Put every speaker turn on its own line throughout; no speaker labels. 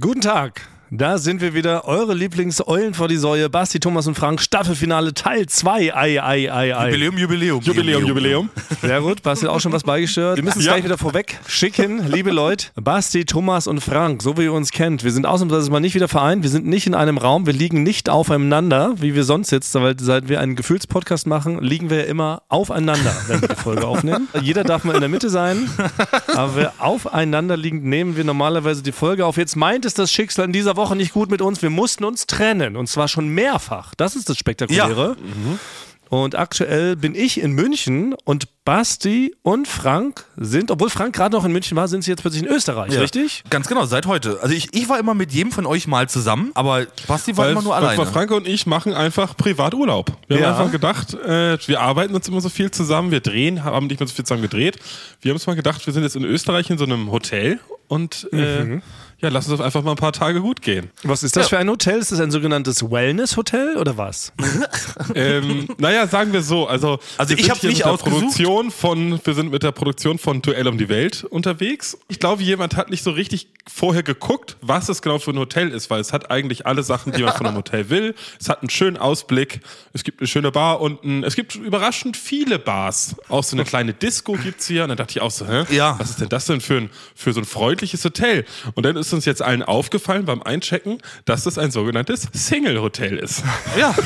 Guten Tag. Da sind wir wieder, eure Lieblings-Eulen vor die Säue, Basti, Thomas und Frank, Staffelfinale Teil 2. Ei, ei, ei, ei.
Jubiläum, Jubiläum.
Jubiläum, Jubiläum.
Sehr gut, Basti hat auch schon was beigestört. Wir müssen es
Ja.
gleich wieder vorweg schicken, liebe Leute. Basti, Thomas und Frank, so wie ihr uns kennt, wir sind ausnahmsweise mal nicht wieder vereint, wir sind nicht in einem Raum, wir liegen nicht aufeinander, wie wir sonst sitzen, weil seit wir einen Gefühlspodcast machen, liegen wir ja immer aufeinander, wenn wir die Folge aufnehmen. Jeder darf mal in der Mitte sein, aber wir aufeinander liegen, nehmen wir normalerweise die Folge auf. Jetzt meint es das Schicksal in dieser Woche nicht gut mit uns, wir mussten uns trennen und zwar schon mehrfach. Das ist das Spektakuläre. Und aktuell bin ich in München und Basti und Frank sind, obwohl Frank gerade noch in München war, sind sie jetzt plötzlich in Österreich,
Ja.
richtig?
Ganz genau, seit heute. Also ich, ich war immer mit jedem von euch mal zusammen, aber Basti war
Weil,
immer nur
weil
alleine.
Frank und ich machen einfach Privaturlaub. Wir
Ja.
haben einfach gedacht, äh, wir arbeiten uns immer so viel zusammen, wir drehen, haben nicht mehr so viel zusammen gedreht. Wir haben uns mal gedacht, wir sind jetzt in Österreich in so einem Hotel und äh,
Mhm.
Ja, lass uns einfach mal ein paar Tage gut gehen.
Was ist das für ein Hotel? Ist das ein sogenanntes Wellness-Hotel oder was?
ähm, naja, sagen wir so. Also,
Also
wir
ich
hier
nicht
mit. Produktion von, wir sind mit der Produktion von Duell um die Welt unterwegs. Ich glaube, jemand hat nicht so richtig vorher geguckt, was es genau für ein Hotel ist, weil es hat eigentlich alle Sachen, die man von einem Hotel will. Es hat einen schönen Ausblick. Es gibt eine schöne Bar unten. Es gibt überraschend viele Bars. Auch so eine kleine Disco gibt's hier. Und dann dachte ich auch so, hä?
Ja.
Was ist denn das denn für ein, für so ein freundliches Hotel? Und dann ist uns jetzt allen aufgefallen beim Einchecken, dass das ein sogenanntes Single-Hotel ist.
ja.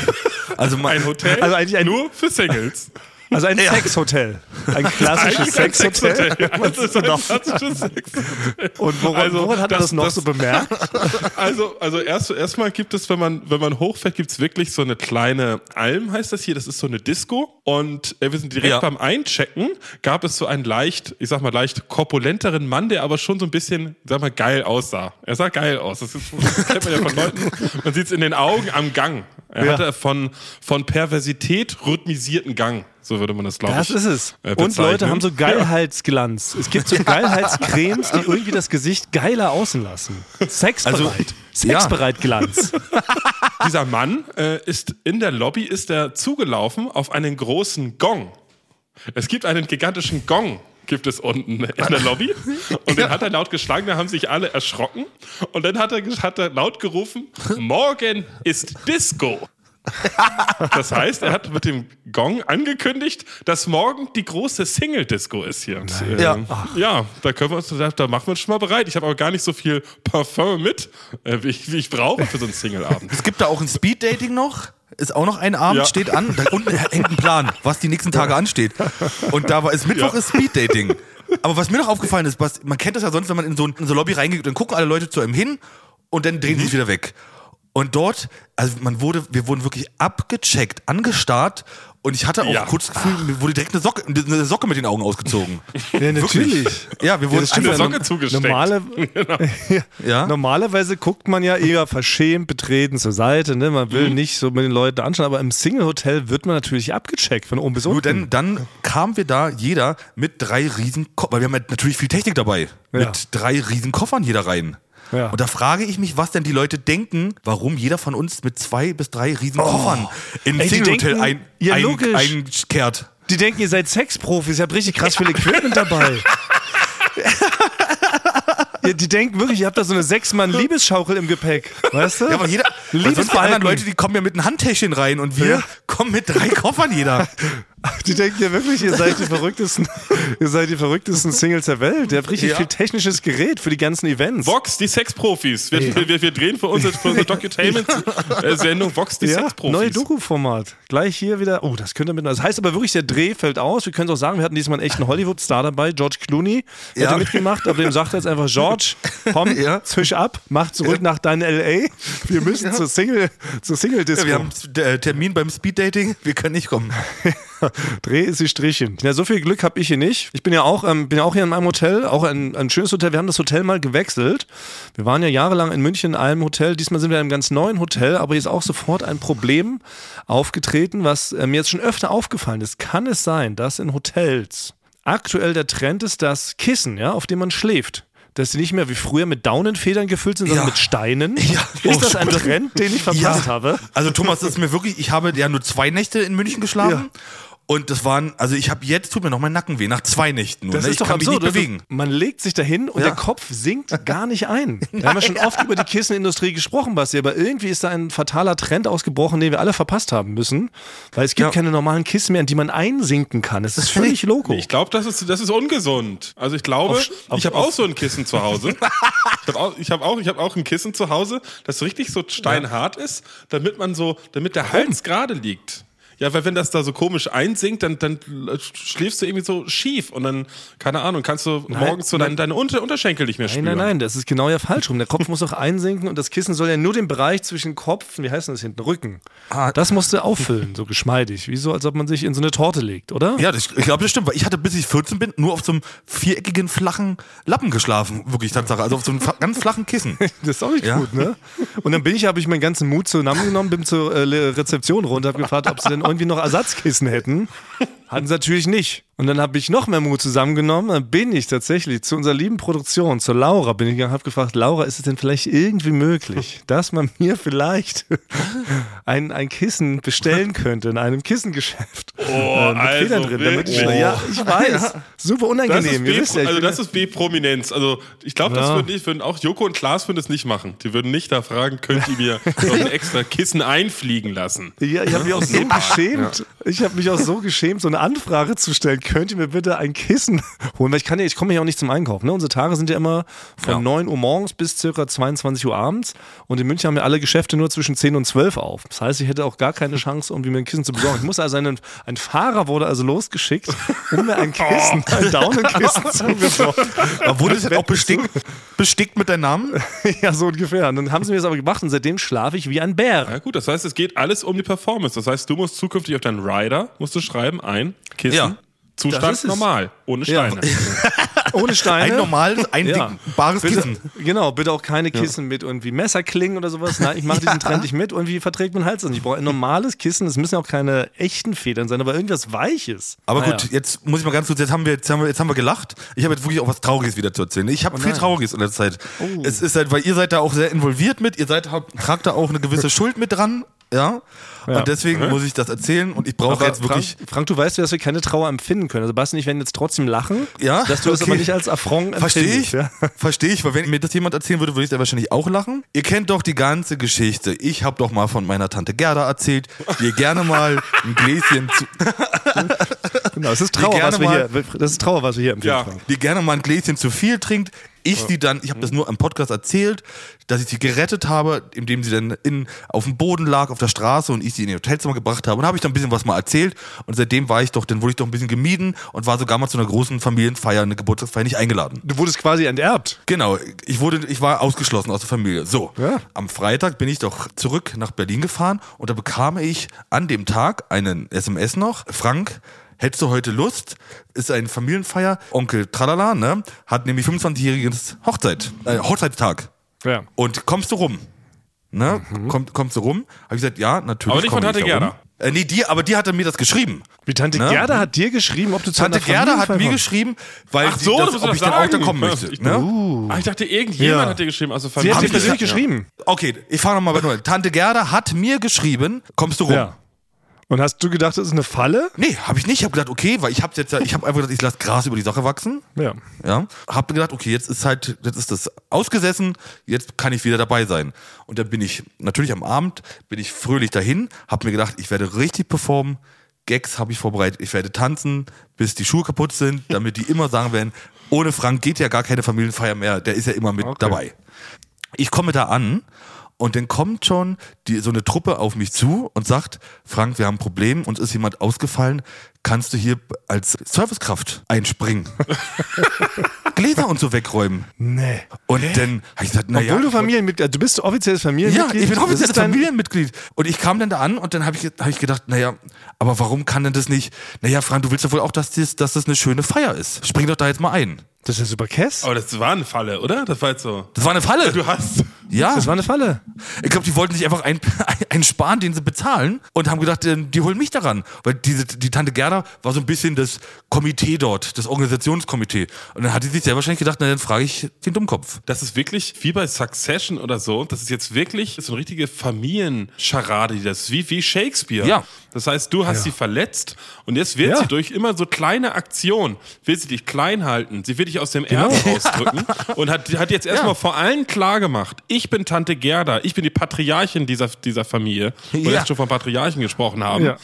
Also mein
Ein Hotel
Also eigentlich ein-
nur für Singles.
Also ein Sexhotel. Ein klassisches Sexhotel.
Das ist ein klassisches Sexhotel.
Und woran,
Also,
woran hat er
das-
das noch
das-
so bemerkt?
Also, also erst, erstmal gibt es, wenn man, wenn man hochfährt, gibt es wirklich so eine kleine Alm, heißt das hier. Das ist so eine Disco. Und äh, wir sind direkt
Ja.
beim Einchecken, gab es so einen leicht, ich sag mal, leicht korpulenteren Mann, der aber schon so ein bisschen, sag mal, geil aussah. Er sah geil aus. Das, ist, das kennt man ja von Leuten. Man sieht es in den Augen am Gang. Er
Ja.
hatte von, von Perversität rhythmisierten Gang. So würde man das, glaube
Das
ich.
ist es.
äh,
Und. Leute haben so Geilheitsglanz. Es gibt so Geilheitscremes, die irgendwie das Gesicht geiler außen lassen. Sexbereit.
Also,
Sexbereit Glanz.
Dieser Mann äh, ist in der Lobby ist er zugelaufen auf einen großen Gong. Es gibt einen gigantischen Gong, gibt es unten in der Lobby. Und den hat er laut geschlagen, da haben sich alle erschrocken. Und dann hat er, hat er laut gerufen, morgen ist Disco. Das heißt, er hat mit dem Gong angekündigt, dass morgen die große Single-Disco ist hier. Und, äh,
Ja.
ja, da können wir uns, da, da machen wir uns schon mal bereit. Ich habe aber gar nicht so viel Parfum mit, äh, wie, ich, wie ich brauche für so einen Single-Abend.
Es gibt da auch ein Speed-Dating noch. Ist auch noch ein Abend,
Ja.
steht an. Da unten hängt ein Plan, was die nächsten Tage ansteht. Und da war es Mittwoch
Ja.
ist Speed-Dating. Aber was mir noch aufgefallen ist, was, man kennt das ja sonst, wenn man in so, ein, in so eine Lobby reingeht, dann gucken alle Leute zu einem hin und dann drehen sie sich wieder weg. Und dort, also man wurde, wir wurden wirklich abgecheckt, angestarrt und ich hatte auch
Ja.
kurz das Gefühl, mir wurde direkt eine Socke, eine Socke mit den Augen ausgezogen.
Ja, natürlich.
Ja, wir wurden
stimmt.
einfach
Socke zugesteckt.
Normale,
Ja.
Normalerweise guckt man ja eher verschämt betreten zur Seite. Ne? Man
Mhm.
will nicht so mit den Leuten anschauen, aber im Single-Hotel wird man natürlich abgecheckt von oben bis
Nur
unten.
dann, dann kamen wir da jeder mit drei riesen Koffern, weil wir haben ja natürlich viel Technik dabei,
Ja.
mit drei riesen Koffern jeder rein.
Ja.
Und da frage ich mich, was denn die Leute denken, warum jeder von uns mit zwei bis drei riesen Koffern in
Oh. Ey, die
Single-Hotel ein,
ja,
ein, einkehrt.
Die denken, ihr seid Sexprofis, ihr habt richtig krass viel Equipment dabei. Ja, die denken wirklich, ihr habt da so eine Sechs-Mann-Liebesschaukel im Gepäck. Weißt du?
Ja, aber jeder, die anderen. Leute, die kommen ja mit einem Handtäschchen rein und wir
Ja.
kommen mit drei Koffern jeder.
Die denken ja wirklich, ihr seid die verrücktesten, ihr seid die verrücktesten Singles der Welt. Ihr habt richtig
Ja.
viel technisches Gerät für die ganzen Events.
Vox, die Sexprofis. Wir, wir, wir drehen für unsere, für unsere Docutainment-Sendung Vox, die
Ja,
Sexprofis.
neue Doku-Format. Gleich hier wieder. Oh, das könnte mit. Das heißt aber wirklich, der Dreh fällt aus. Wir können es auch sagen, wir hatten diesmal einen echten Hollywood-Star dabei, George Clooney. Der
Ja.
Mitgemacht, aber dem sagt er jetzt einfach, George, komm,
Ja.
zwisch ab, mach zurück nach deinem LA. Wir müssen zur Single, zur Single-Disco.
Ja, wir haben äh, Termin beim Speeddating, wir können nicht kommen.
Dreh ist die Strichen. Ja, so viel Glück habe ich hier nicht. Ich bin ja auch, ähm, bin ja auch hier in meinem Hotel, auch ein, ein schönes Hotel. Wir haben das Hotel mal gewechselt. Wir waren ja jahrelang in München in einem Hotel. Diesmal sind wir in einem ganz neuen Hotel, aber hier ist auch sofort ein Problem aufgetreten, was äh, mir jetzt schon öfter aufgefallen ist. Kann es sein, dass in Hotels aktuell der Trend ist, das Kissen, ja, auf dem man schläft, dass sie nicht mehr wie früher mit Daunenfedern gefüllt sind, sondern
Ja.
mit Steinen?
Ja.
Ist
Oh,
das ein Trend, den ich verpasst habe?
Also Thomas, das ist mir wirklich, ich habe ja nur zwei Nächte in München geschlafen Und das waren, also ich habe jetzt, tut mir noch mein Nacken weh, nach zwei Nächten nur.
Das
ne?
ist
ich
doch
kann mich
absurd.
nicht
Also,
bewegen.
Man legt sich dahin und
Ja.
der Kopf sinkt gar nicht ein. Wir haben ja schon oft über die Kissenindustrie gesprochen, Basti, aber irgendwie ist da ein fataler Trend ausgebrochen, den wir alle verpasst haben müssen. Weil es gibt
Ja.
keine normalen Kissen mehr, in die man einsinken kann. Es ist völlig loco.
Ich glaube, das ist, das ist ungesund. Also ich glaube,
Auf- auf-
ich habe auch so ein Kissen zu Hause. ich habe auch, ich hab auch, ich hab auch ein Kissen zu Hause, das so richtig so steinhart ist, damit man so, damit der Hals gerade liegt. Ja, weil wenn das da so komisch einsinkt, dann, dann schläfst du irgendwie so schief und dann, keine Ahnung, kannst du morgens so deine, deine Unter Unterschenkel nicht mehr
Nein,
spüren.
nein, nein, das ist genau ja falsch rum. Der Kopf muss auch einsinken und das Kissen soll ja nur den Bereich zwischen Kopf, wie heißt denn das hinten, Rücken.
Ah.
Das musst du auffüllen, so geschmeidig. Wie so, als ob man sich in so eine Torte legt, oder?
Ja, das, ich glaube, das stimmt, weil ich hatte, bis ich 14 bin, nur auf so einem viereckigen, flachen Lappen geschlafen. Wirklich, Tatsache. Also auf so einem ganz flachen Kissen.
Das ist auch nicht
Ja.
gut, ne? Und dann bin ich, habe ich meinen ganzen Mut zusammengenommen, bin zur äh, Rezeption runter, habe gefragt, ob sie denn irgendwie noch Ersatzkissen hätten. Hatten sie natürlich nicht. Und dann habe ich noch mehr Mut zusammengenommen. Dann bin ich tatsächlich zu unserer lieben Produktion, zur Laura, bin ich gegangen, habe gefragt, Laura, ist es denn vielleicht irgendwie möglich, dass man mir vielleicht ein, ein Kissen bestellen könnte in einem Kissengeschäft? Oh, mit
also
Federn drin, damit ich,
wirklich?
ja, ich weiß. Super
Das
unangenehm.
ist,
Ihr
B,
ja, ich
also das ist B-Prominenz. Also ich glaube, das
Ja.
würden, nicht, würden auch Joko und Klaas würden das nicht machen. Die würden nicht da fragen, könnt ihr mir noch ein extra Kissen einfliegen lassen?
Ja, ich habe mich auch so geschämt. Ich habe mich auch so geschämt, so eine Anfrage zu stellen. Könnt ihr mir bitte ein Kissen holen? Weil ich kann ja, ich komme ja auch nicht zum Einkaufen. Ne? Unsere Tage sind ja immer von
Ja.
9 Uhr morgens bis circa 22 Uhr abends. Und in München haben ja alle Geschäfte nur zwischen 10 und 12 auf. Das heißt, ich hätte auch gar keine Chance, irgendwie mir ein Kissen zu besorgen. Ich muss also einen, ein Fahrer wurde also losgeschickt, um mir ein Kissen, ein Daunenkissen zu besorgen.
Aber wurde es auch bestickt, bestickt mit deinem Namen?
Ja, so ungefähr. Und dann haben sie mir das aber gemacht und seitdem schlafe ich wie ein Bär.
Ja gut, das heißt, es geht alles um die Performance. Das heißt, du musst zukünftig auf deinen Rider, musst du schreiben, ein Kissen,
Ja.
Das
Zustand normal, ohne
Ja.
Steine.
Ohne Steine.
Ein normales, eindickbares
bitte,
Kissen.
Genau, bitte auch keine Kissen mit irgendwie Messerklingen oder sowas. Nein, ich mache diesen Trend nicht mit. Irgendwie verträgt mein Hals das nicht. Ich brauche ein normales Kissen. Es müssen ja auch keine echten Federn sein, aber irgendwas Weiches.
Aber
Naja.
gut, jetzt muss ich mal ganz kurz, jetzt haben wir, jetzt haben wir, jetzt haben wir gelacht. Ich habe jetzt wirklich auch was Trauriges wieder zu erzählen. Ich habe viel
nein.
Trauriges in der Zeit. Es ist halt, weil ihr seid da auch sehr involviert mit, ihr seid, habt, tragt da auch eine gewisse Schuld mit dran, ja.
Ja.
Und deswegen muss ich das erzählen und ich brauche jetzt wirklich.
Frank, Frank, du weißt ja, dass wir keine Trauer empfinden können. Also Basti und ich werden jetzt trotzdem lachen,
Ja,
dass du es
okay.
aber nicht als Affront
Verstehe
empfindest.
ich,
Ja?
verstehe ich, weil wenn mir das jemand erzählen würde, würde ich da wahrscheinlich auch lachen. Ihr kennt doch die ganze Geschichte. Ich habe doch mal von meiner Tante Gerda erzählt, die ihr gerne mal ein Gläschen zu,
Genau, das ist Trauer, was wir
mal-
hier, das ist Trauer, was wir hier empfinden.
Ja.
Die gerne mal ein Gläschen zu viel trinkt. Ich sie dann, ich habe das nur im Podcast erzählt, dass ich sie gerettet habe, indem sie dann in, auf dem Boden lag, auf der Straße und ich sie in ihr Hotelzimmer gebracht habe. Und habe ich dann ein bisschen was mal erzählt. Und seitdem war ich doch, dann wurde ich doch ein bisschen gemieden und war sogar mal zu einer großen Familienfeier, eine Geburtstagsfeier nicht eingeladen.
Du wurdest quasi enterbt.
Genau, ich wurde, ich war ausgeschlossen aus der Familie. So,
Ja.
am Freitag bin ich doch zurück nach Berlin gefahren und da bekam ich an dem Tag einen SMS noch. Frank, hättest du heute Lust? Ist eine Familienfeier. Onkel Tralala, ne? Hat nämlich 25-jähriges Hochzeit, äh, Hochzeitstag.
Ja.
Und kommst du rum? Ne? Komm, kommst du rum? Habe ich gesagt, ja, natürlich.
Aber nicht von Tante. Gerda.
Äh, nee, die, aber die hatte mir das geschrieben.
Wie Tante
Ne?
Gerda hat dir geschrieben, ob du zu
Tante Gerda hat mir geschrieben, weil
Ach
sie
so,
das, ob
das
ich dann auch da kommen möchte.
Ich-
Ne?
Ah, ich dachte, irgendjemand
Ja.
hat dir geschrieben der
Sie hat dir persönlich geschrieben.
Okay, ich fahre nochmal bei Null. Tante Gerda hat mir geschrieben, kommst du rum?
Ja. Und hast du gedacht, das ist eine Falle?
Nee, habe ich nicht. Ich habe gedacht, okay, weil ich habe jetzt ja, ich habe einfach gedacht, ich lasse Gras über die Sache wachsen.
Ja.
Ja, habe gedacht, okay, jetzt ist halt, jetzt ist das ausgesessen, jetzt kann ich wieder dabei sein. Und dann bin ich natürlich am Abend bin ich fröhlich dahin, habe mir gedacht, ich werde richtig performen. Gags habe ich vorbereitet. Ich werde tanzen, bis die Schuhe kaputt sind, damit die immer sagen werden, ohne Frank geht ja gar keine Familienfeier mehr. Der ist ja immer mit
Okay.
dabei. Ich komme da an und dann kommt schon die, so eine Truppe auf mich zu und sagt, Frank, wir haben ein Problem, uns ist jemand ausgefallen, kannst du hier als Servicekraft einspringen? Gläser und so wegräumen.
Nee.
Und dann habe ich gesagt, naja.
Obwohl du Familienmitglied, du bist offizielles
ja,
Familienmitglied.
ich bin offizielles Familienmitglied. Und ich kam dann da an und dann habe ich, hab ich gedacht, naja, aber warum kann denn das nicht? Naja, Frank, du willst doch wohl auch, dass das, dass das eine schöne Feier ist. Spring doch da jetzt mal ein.
Das ist ja super Kess.
Aber das war eine Falle, oder? Das war jetzt so.
Das war eine Falle.
Du hast.
ja.
Das war eine Falle.
Ich glaube, die wollten sich einfach einen, einen sparen, den sie bezahlen und haben gedacht, äh, die holen mich daran. Weil diese, die Tante Gerda war so ein bisschen das Komitee dort, das Organisationskomitee. Und dann hat die sich sehr wahrscheinlich gedacht, na dann frage ich den Dummkopf.
Das ist wirklich wie bei Succession oder so. Das ist jetzt wirklich so eine richtige Familienscharade, die das ist wie, wie Shakespeare.
Ja.
Das heißt, du hast sie verletzt und jetzt wird
Ja.
sie durch immer so kleine Aktionen, will sie dich klein halten, sie will dich aus dem Erbe rausdrücken und hat, hat jetzt erstmal vor allen klar gemacht, ich bin Tante Gerda, ich bin die Patriarchin dieser, dieser Familie, wo wir
Ja.
jetzt schon von Patriarchen gesprochen haben.
Ja.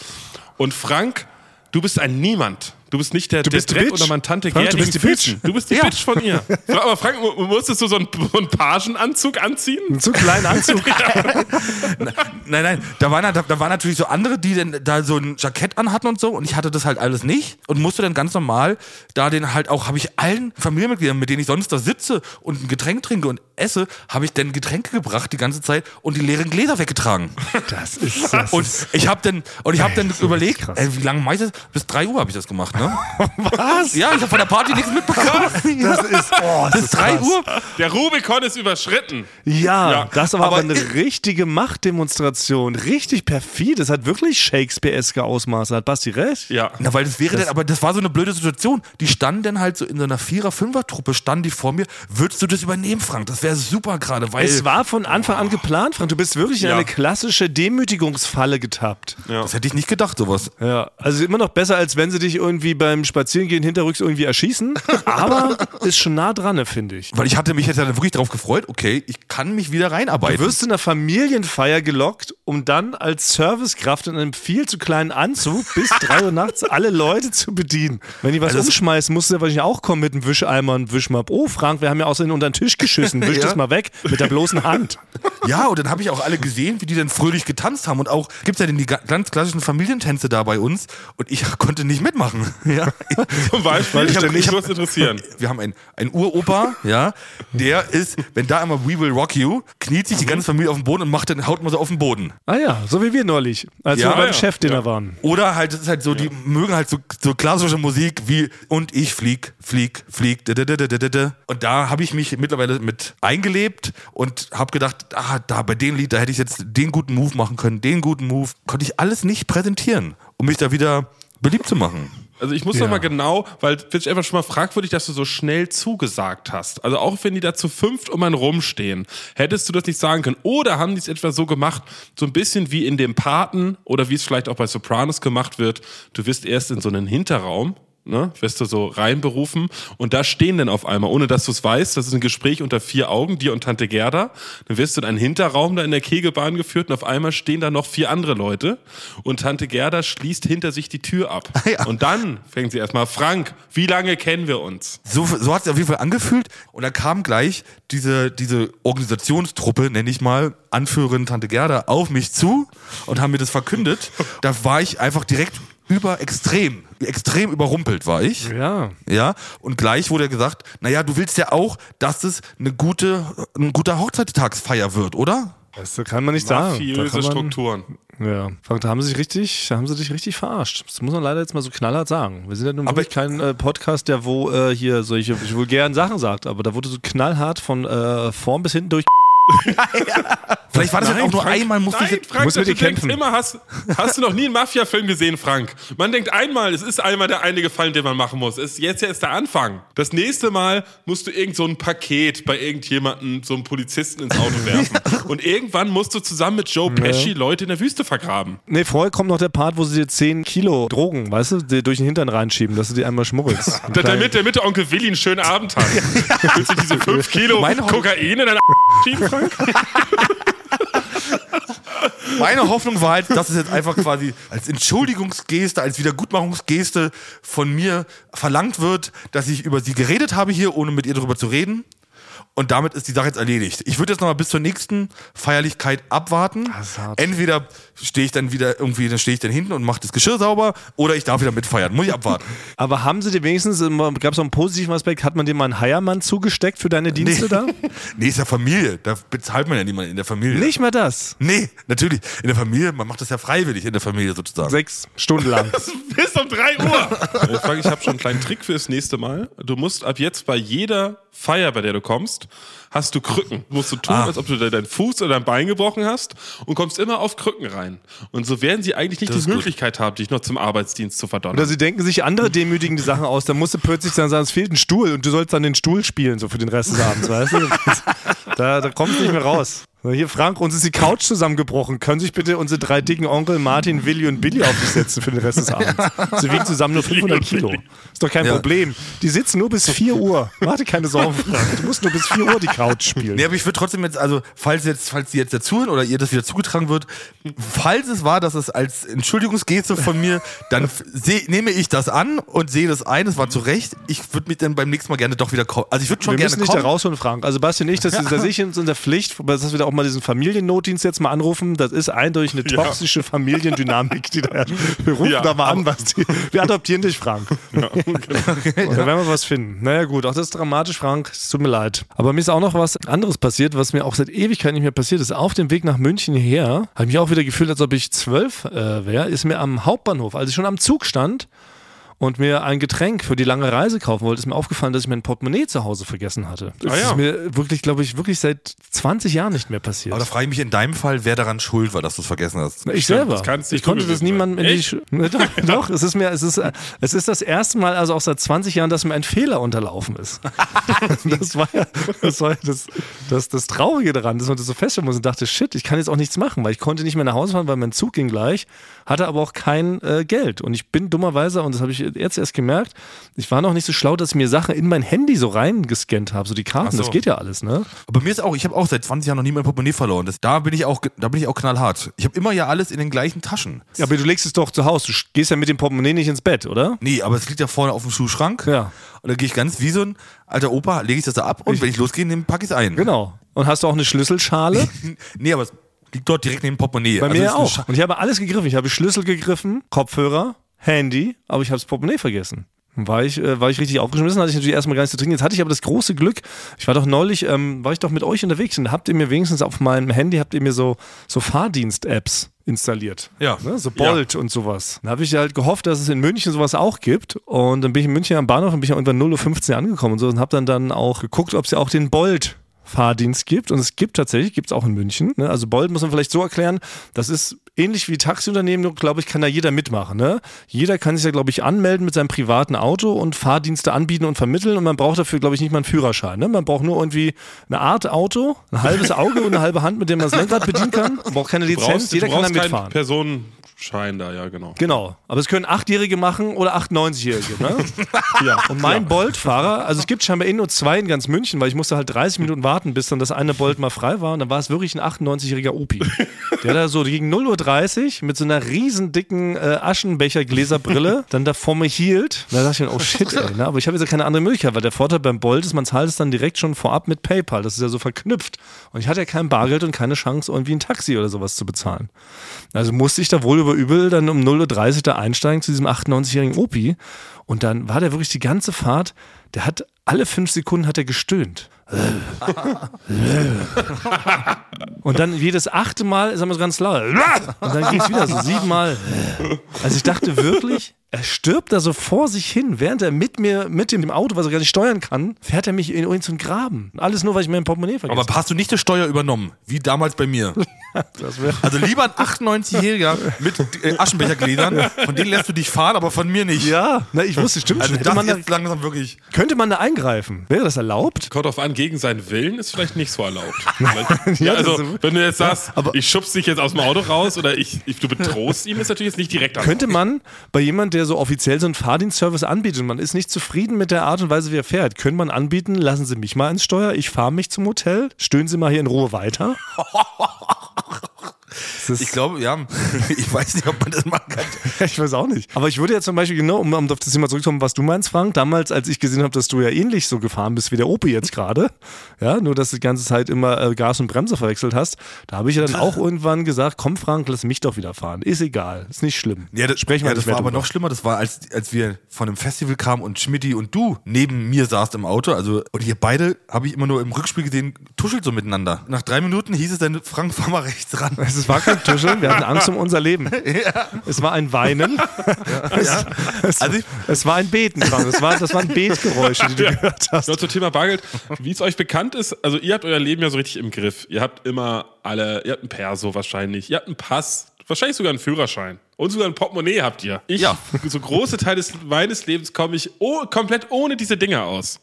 Und Frank, du bist ein Niemand. Du bist nicht der,
Du
der
bist
Dreck unter meiner Tante
Frank, du
Gerda.
bist die Bitch.
Du bist die
Ja.
Bitch von ihr. Aber Frank, mu- musstest du so einen, einen Pagenanzug anziehen?
Einen zu kleinen Anzug.
Nein, nein, da waren, da, da waren natürlich so andere, die dann da so ein Jackett anhatten und so und ich hatte das halt alles nicht und musste dann ganz normal da den halt auch, habe ich allen Familienmitgliedern, mit denen ich sonst da sitze und ein Getränk trinke und esse, habe ich dann Getränke gebracht die ganze Zeit und die leeren Gläser weggetragen.
Das ist das.
Und ich habe dann und ich habe dann überlegt, ey, wie lange mache ich das? Bis 3 Uhr habe ich das gemacht, ne? Was? Ja, ich habe von der Party nichts mitbekommen.
das ist, oh, das ist
3
krass.
Uhr?
Der Rubikon ist überschritten.
Ja,
Ja,
das war aber,
aber
eine
ich-
richtige Machtdemonstration. Richtig perfid. Das hat wirklich Shakespeare-eske Ausmaße. Hat Basti recht?
Ja.
Na, weil das wäre dann, aber das war so eine blöde Situation. Die standen dann halt so in so einer Vierer-, Fünfer-Truppe, standen die vor mir. Würdest du das übernehmen, Frank? Das wäre super gerade, weil
Es war von Anfang an geplant, Frank. Du bist wirklich in
Ja.
eine klassische Demütigungsfalle getappt.
das hätte ich nicht gedacht, sowas.
Ja, also immer noch besser, als wenn sie dich irgendwie beim Spazierengehen hinterrücks irgendwie erschießen. Aber ist schon nah dran, ne, finde ich.
Weil ich hatte mich jetzt dann wirklich darauf gefreut, okay, ich kann mich wieder reinarbeiten.
Du wirst in einer Familienfeier gelockt, um dann als Servicekraft in einem viel zu kleinen Anzug bis 3 Uhr nachts alle Leute zu bedienen. Wenn die was
Also
umschmeißen, musst du ja wahrscheinlich auch kommen mit einem Wischeimer und wisch mal. ab. Oh, Frank, wir haben ja außerdem unter den Tisch geschissen. Wisch
Ja.
das mal weg mit der bloßen Hand.
ja, und dann habe ich auch alle gesehen, wie die dann fröhlich getanzt haben. Und auch gibt's ja denn die ga- ganz klassischen Familientänze da bei uns. Und ich konnte nicht mitmachen. Ja.
Zum Beispiel,
ich
ich
hab-
mich
ich hab-
interessieren.
Wir haben einen, einen Uropa, ja, der ist, wenn da einmal We Will Rock You, kniet sich die ganze Familie auf den Boden und macht dann, haut mal so auf den Boden.
Ah ja, so wie wir neulich, als
Ja,
wir beim
ja.
Chefdinner
Ja.
waren.
Oder halt, es ist halt so, die mögen halt so, so klassische Musik wie Und ich flieg, flieg, flieg, da, da, da, da, da, da. Und da habe ich mich mittlerweile mit eingelebt und habe gedacht, ah, da bei dem Lied, da hätte ich jetzt den guten Move machen können, den guten Move. Konnte ich alles nicht präsentieren, um mich da wieder beliebt zu machen.
Also ich muss
Ja.
noch mal genau, weil finde ich einfach schon mal fragwürdig, dass du so schnell zugesagt hast. Also auch wenn die da zu fünft um einen rumstehen, hättest du das nicht sagen können. Oder haben die es etwa so gemacht, so ein bisschen wie in dem Paten oder wie es vielleicht auch bei Sopranos gemacht wird. Du wirst erst in so einen Hinterraum, ne, wirst du so reinberufen und da stehen dann auf einmal, ohne dass du es weißt, das ist ein Gespräch unter vier Augen, dir und Tante Gerda. Dann wirst du in einen Hinterraum da in der Kegelbahn geführt und auf einmal stehen da noch vier andere Leute und Tante Gerda schließt hinter sich die Tür ab.
Ja.
Und dann fängt sie erstmal, Frank, wie lange kennen wir uns?
So, so hat es auf jeden Fall angefühlt. Und dann kam gleich diese, diese Organisationstruppe, nenne ich mal, Anführerin Tante Gerda, auf mich zu und haben mir das verkündet. Da war ich einfach direkt über extrem, extrem überrumpelt war ich.
Ja.
Ja, und gleich wurde gesagt, naja, du willst ja auch, dass es eine gute, ein guter Hochzeitstagsfeier wird, oder?
Das kann man nicht sagen. Da
Mafiöse
man,
Strukturen.
Ja, Frank, da haben sie sich richtig, da haben sie dich richtig verarscht. Das muss man leider jetzt mal so knallhart sagen. Wir sind ja nun
Aber
wirklich kein äh, Podcast, der wo äh, hier solche vulgären Sachen sagt, aber da wurde so knallhart von äh, vorn bis hinten durch.
Vielleicht war das jetzt auch nur
Frank,
einmal, musste
nein,
ich jetzt,
Frank,
muss mit dir kämpfen.
immer, hast, hast du noch nie einen Mafia-Film gesehen, Frank? Man denkt einmal, es ist einmal der eine Gefallen, den man machen muss. Es ist jetzt erst der Anfang. Das nächste Mal musst du irgend so ein Paket bei irgendjemandem, so einem Polizisten ins Auto werfen. Und irgendwann musst du zusammen mit Joe Pesci Leute in der Wüste vergraben.
Nee, vorher kommt noch der Part, wo sie dir 10 Kilo Drogen, weißt du, die durch den Hintern reinschieben, dass du die einmal schmuggelst. Ein
Damit, damit der Onkel Willi einen schönen Abend hat. Willst du diese 5 Kilo Kokain in deine schieben, Frank?
Meine Hoffnung war halt, dass es jetzt einfach quasi als Entschuldigungsgeste, als Wiedergutmachungsgeste von mir verlangt wird, dass ich über sie geredet habe hier, ohne mit ihr darüber zu reden. Und damit ist die Sache jetzt erledigt. Ich würde jetzt nochmal bis zur nächsten Feierlichkeit abwarten. Entweder stehe ich dann wieder irgendwie, dann stehe ich dann hinten und mache das Geschirr sauber, oder ich darf wieder mitfeiern. Muss ich abwarten.
Aber haben sie dir wenigstens, gab es noch einen positiven Aspekt, hat man dir mal einen Heiermann zugesteckt für deine Dienste da?
Nee, ist ja Familie. Da bezahlt man ja niemanden in der Familie.
Nicht mal das.
Nee, natürlich. In der Familie, man macht das ja freiwillig in der Familie sozusagen.
Sechs Stunden lang.
Bis um 3 Uhr. Ich frage, ich habe schon einen kleinen Trick fürs nächste Mal. Du musst ab jetzt bei jeder Feier, bei der du kommst, hast du Krücken. Musst du tun,
Ah.
als ob du de- deinen Fuß oder dein Bein gebrochen hast und kommst immer auf Krücken rein. Und so werden sie eigentlich nicht
Das
die
gut.
Möglichkeit haben, dich noch zum Arbeitsdienst zu verdonnern.
Oder sie denken sich andere demütigende Sachen aus. Dann musst du plötzlich dann sagen, es fehlt ein Stuhl und du sollst dann den Stuhl spielen, so für den Rest des Abends, weißt du? Da, da kommst du nicht mehr raus. Hier, Frank, uns ist die Couch zusammengebrochen. Können sich bitte unsere drei dicken Onkel Martin, Willi und Billy auf dich setzen für den Rest des Abends? Sie wiegen zusammen nur 500 Kilo. Ist doch kein
Ja.
Problem. Die sitzen nur bis 4 Uhr. Dir keine Sorgen, Frank. Du musst nur bis 4 Uhr die Couch spielen.
Nee, aber ich würde trotzdem jetzt, also, falls jetzt, falls die jetzt dazuhören oder ihr das wieder zugetragen wird, falls es war, dass es als Entschuldigungsgeste von mir, dann seh, nehme ich das an und sehe das ein, es war zu Recht. Ich würde mich dann beim nächsten Mal gerne doch wieder kommen. Also ich würde schon
wir
gerne
müssen nicht da
kommen.
rausholen, Frank. Also Basti und ich, das ist, da sehe ich uns in der Pflicht, dass wir da auch mal diesen Familiennotdienst jetzt mal anrufen. Das ist eindeutig eine
Ja.
toxische Familiendynamik, die da herrscht. Wir rufen
Ja,
da mal an, Basti. Wir adoptieren dich, Frank.
Ja, genau.
Da werden wir was finden. Naja gut, auch das ist dramatisch, Frank. Es tut mir leid. Aber mir ist auch noch was anderes passiert, was mir auch seit Ewigkeit nicht mehr passiert ist. Auf dem Weg nach München hierher habe ich mich auch wieder gefühlt, als ob ich zwölf äh, wäre. Ist mir am Hauptbahnhof, als ich schon am Zug stand und mir ein Getränk für die lange Reise kaufen wollte, ist mir aufgefallen, dass ich mein Portemonnaie zu Hause vergessen hatte. Das
Ah ja.
ist mir wirklich, glaube ich, wirklich seit 20 Jahren nicht mehr passiert.
Aber da frage ich mich in deinem Fall, wer daran schuld war, dass du es vergessen hast.
Ich
Stimmt,
selber. ich konnte das niemandem in die Sch doch, doch, es ist mir, es ist, es ist das erste Mal, also auch seit 20 Jahren, dass mir ein Fehler unterlaufen ist. das war ja, das, war ja das, das, das Traurige daran, dass man das so feststellen muss und dachte, shit, ich kann jetzt auch nichts machen, weil ich konnte nicht mehr nach Hause fahren, weil mein Zug ging gleich, hatte aber auch kein äh, Geld. Und ich bin dummerweise, und das habe ich jetzt erst gemerkt, ich war noch nicht so schlau, dass ich mir Sachen in mein Handy so reingescannt habe, so die Karten,
so.
das geht ja alles, ne?
Aber mir ist auch, ich habe auch seit 20 Jahren noch nie mein Portemonnaie verloren. Das, da bin ich auch, da bin ich auch knallhart. Ich habe immer ja alles in den gleichen Taschen.
Ja, aber du legst es doch zu Hause, du gehst ja mit dem Portemonnaie nicht ins Bett, oder?
Nee, aber es liegt ja vorne auf dem Schuhschrank.
Ja.
Und dann gehe ich ganz wie so ein alter Opa, lege ich das da ab und wenn ich losgehe, nehme packe ich es ein.
Genau. Und hast du auch eine Schlüsselschale?
Nee, aber es liegt dort direkt neben dem Portemonnaie.
Bei
Also
mir auch. Und ich habe alles gegriffen. Ich habe Schlüssel gegriffen, Kopfhörer, Handy, aber ich habe das Portemonnaie vergessen. War ich, äh, war ich richtig aufgeschmissen, hatte ich natürlich erstmal gar nichts zu trinken. Jetzt hatte ich aber das große Glück. Ich war doch neulich, ähm, war ich doch mit euch unterwegs und habt ihr mir wenigstens auf meinem Handy, habt ihr mir so, so Fahrdienst-Apps installiert.
Ja.
Ne? So Bolt und sowas. Da habe ich halt gehofft, dass es in München sowas auch gibt. Und dann bin ich in München am Bahnhof und bin ich irgendwann 0.15 Uhr angekommen und so und habe dann, dann auch geguckt, ob es ja auch den Bolt Fahrdienst gibt und es gibt tatsächlich, gibt es auch in München. Ne? Also Bolt muss man vielleicht so erklären, das ist ähnlich wie Taxiunternehmen, glaube ich, kann da jeder mitmachen. Ne? Jeder kann sich da, glaube ich, anmelden mit seinem privaten Auto und Fahrdienste anbieten und vermitteln und man braucht dafür, glaube ich, nicht mal einen Führerschein. Ne? Man braucht nur irgendwie eine Art Auto, ein halbes Auge und eine halbe Hand, mit dem man das Lenkrad bedienen kann. Man braucht keine Lizenz,
brauchst,
jeder kann da mitfahren.
Personenschein da, ja, genau.
Genau. Aber es können Achtjährige machen oder 98-Jährige. Ne? ja. Und mein Bolt-Fahrer, also es gibt scheinbar eh nur zwei in ganz München, weil ich musste halt 30 Minuten warten, bis dann das eine Bolt mal frei war. Und dann war es wirklich ein 98-jähriger Opi. Der da so gegen 0.30 Uhr mit so einer riesen dicken äh, Aschenbecher-Gläserbrille dann da vor mir hielt. Da dachte ich mir, oh shit, ey. Ne? Aber ich habe jetzt ja keine andere Möglichkeit, weil der Vorteil beim Bolt ist, man zahlt es dann direkt schon vorab mit PayPal. Das ist ja so verknüpft. Und ich hatte ja kein Bargeld und keine Chance, irgendwie ein Taxi oder sowas zu bezahlen. Also musste ich da wohl über übel dann um 0.30 Uhr da einsteigen zu diesem 98-jährigen Opi. Und dann war der wirklich die ganze Fahrt, der hat alle fünf Sekunden hat er gestöhnt. Und dann jedes achte Mal ist er mal so ganz laut. Und dann ging es wieder so siebenmal. Also ich dachte wirklich, er stirbt da so vor sich hin, während er mit mir, mit dem Auto, was er gar nicht steuern kann, fährt er mich in irgendeinen Graben. Alles nur, weil ich mein Portemonnaie vergessen
Aber hast du nicht die Steuer übernommen, wie damals bei mir?
Das
Also lieber ein 98-Jähriger mit äh, Aschenbechergläsern, von denen lässt du dich fahren, aber von mir nicht.
Ja, na, ich wusste, stimmt
Also
schon.
Das
man da,
jetzt langsam wirklich.
könnte man da eingreifen? Wäre das erlaubt?
Kommt drauf an, gegen seinen Willen ist vielleicht nicht so erlaubt. Vielleicht- ja,
das
also, wenn du jetzt sagst,
aber-
ich schubst dich jetzt aus dem Auto raus oder ich, ich, du betrohst ihm, ist natürlich jetzt nicht direkt
Könnte man bei jemand, der so offiziell so einen Fahrdienstservice anbietet und man ist nicht zufrieden mit der Art und Weise, wie er fährt, könnte man anbieten, lassen Sie mich mal ins Steuer, ich fahre mich zum Hotel, stöhnen Sie mal hier in Ruhe weiter?
Ich glaube, ja, ich weiß nicht, ob man das machen kann.
Ich weiß auch nicht. Aber ich würde ja zum Beispiel, genau, um, um auf das Thema zurückzukommen, was du meinst, Frank, damals, als ich gesehen habe, dass du ja ähnlich so gefahren bist wie der Opi jetzt gerade, ja, nur dass du die ganze Zeit immer äh, Gas und Bremse verwechselt hast, da habe ich ja dann auch irgendwann gesagt, komm Frank, lass mich doch wieder fahren. Ist egal, ist nicht schlimm.
Ja, das,
Sprechen wir
ja, das war aber noch schlimmer. Das war, als, als wir von einem Festival kamen und Schmidti und du neben mir saßt im Auto. Also, und ihr beide habe ich immer nur im Rückspiel gesehen, tuschelt so miteinander. Nach drei Minuten hieß es dann, Frank, fahr mal rechts ran.
Es war kein Tuscheln, wir hatten Angst um unser Leben. Es war ein Weinen
ja.
Es,
Also ich-
es war ein Beten dran. Es war, das waren Betgeräusche, die du gehört hast.
Noch zum Thema Bargeld. Wie es euch bekannt ist, also ihr habt euer Leben ja so richtig im Griff. Ihr habt immer alle, ihr habt ein Perso wahrscheinlich, ihr habt einen Pass, wahrscheinlich sogar einen Führerschein. Und sogar ein Portemonnaie habt ihr. Ich,
Ja.
so große Teile des, meines Lebens komme ich komplett ohne diese Dinger aus.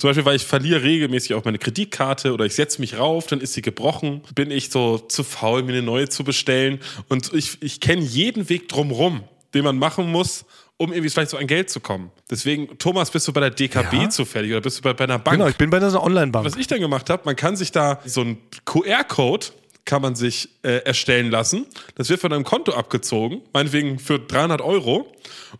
Zum Beispiel, weil ich verliere regelmäßig auf meine Kreditkarte oder ich setze mich rauf, dann ist sie gebrochen. Bin ich so zu faul, mir eine neue zu bestellen. Und ich, ich kenne jeden Weg drumrum, den man machen muss, um irgendwie vielleicht so an Geld zu kommen. Deswegen, Thomas, bist du bei der DKB
Ja.
zufällig oder bist du bei, bei einer Bank?
Genau, ich bin bei dieser Online-Bank.
Was ich dann gemacht habe, man kann sich da so einen QR-Code kann man sich äh, erstellen lassen. Das wird von deinem Konto abgezogen, meinetwegen für 300 Euro.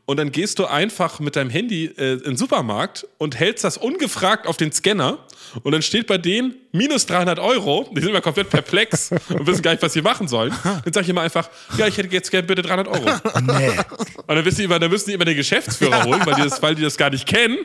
Und dann gehst du einfach mit deinem Handy äh, in den Supermarkt und hältst das ungefragt auf den Scanner. Und dann steht bei denen minus 300 Euro. Die sind immer komplett perplex und wissen gar nicht, was sie machen sollen. Dann sag ich immer einfach, ja, ich hätte jetzt gerne bitte 300 Euro.
Nee.
Und dann, wissen die immer, dann müssen die immer den Geschäftsführer holen, weil die das, weil die das gar nicht kennen.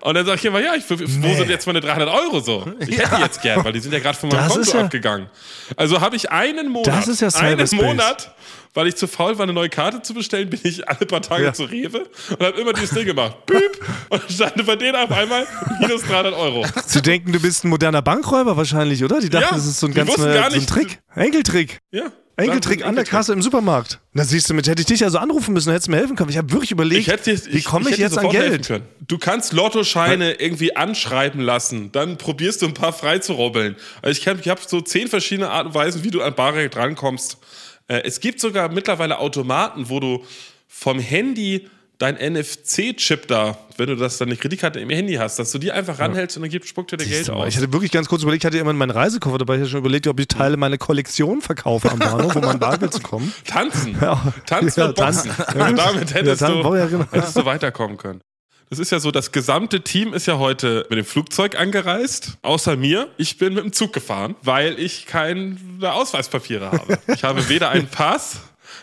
Und dann sag ich immer, ja, ich, wo sind jetzt meine 300 Euro so? Ich hätte die jetzt gern, weil die sind ja gerade von meinem
Das
Konto
ja-
abgegangen. Also habe ich einen Monat,
Das ist ja
einen. Monat, weil ich zu faul war, eine neue Karte zu bestellen, bin ich alle paar Tage
Ja.
zu Rewe und habe immer dieses Ding gemacht. Büb! Und stand bei denen auf einmal minus 300 Euro.
Sie denken, du bist ein moderner Bankräuber wahrscheinlich, oder? Die dachten,
Ja,
das ist so ein ganz neuer-
gar
so ein Trick. Enkeltrick.
Ja.
Enkeltrick an der Kasse im Supermarkt. Na siehst du, mit hätte ich dich also anrufen müssen, hättest du mir helfen können. Ich habe wirklich überlegt,
Ich hätte dir,
wie komme ich,
dir
jetzt an Geld?
Können. Du kannst Lottoscheine irgendwie anschreiben lassen, dann probierst du ein paar freizurubbeln. Also ich, ich habe so zehn verschiedene Arten und Weisen, wie du an Bargeld rankommst. Äh, es gibt sogar mittlerweile Automaten, wo du vom Handy dein NFC-Chip da, wenn du das deine Kreditkarte im Handy hast, dass du die einfach ranhältst und dann gibt, spuckt dir der Geld aus.
Ich hatte wirklich ganz kurz überlegt, ich hatte immer meinen Reisekoffer dabei, ich hatte schon überlegt, ob ich Teile meiner Kollektion verkaufe am Bahnhof, um an Bargeld zu kommen.
Tanzen.
Ja.
Tanz
Ja,
und Boxen.
tanzen.
Und damit hättest,
Ja, tanzen,
du,
ja, genau.
hättest du weiterkommen können. Das ist ja so, das gesamte Team ist ja heute mit dem Flugzeug angereist, außer mir. Ich bin mit dem Zug gefahren, weil ich keine Ausweispapiere habe. Ich habe weder einen Pass,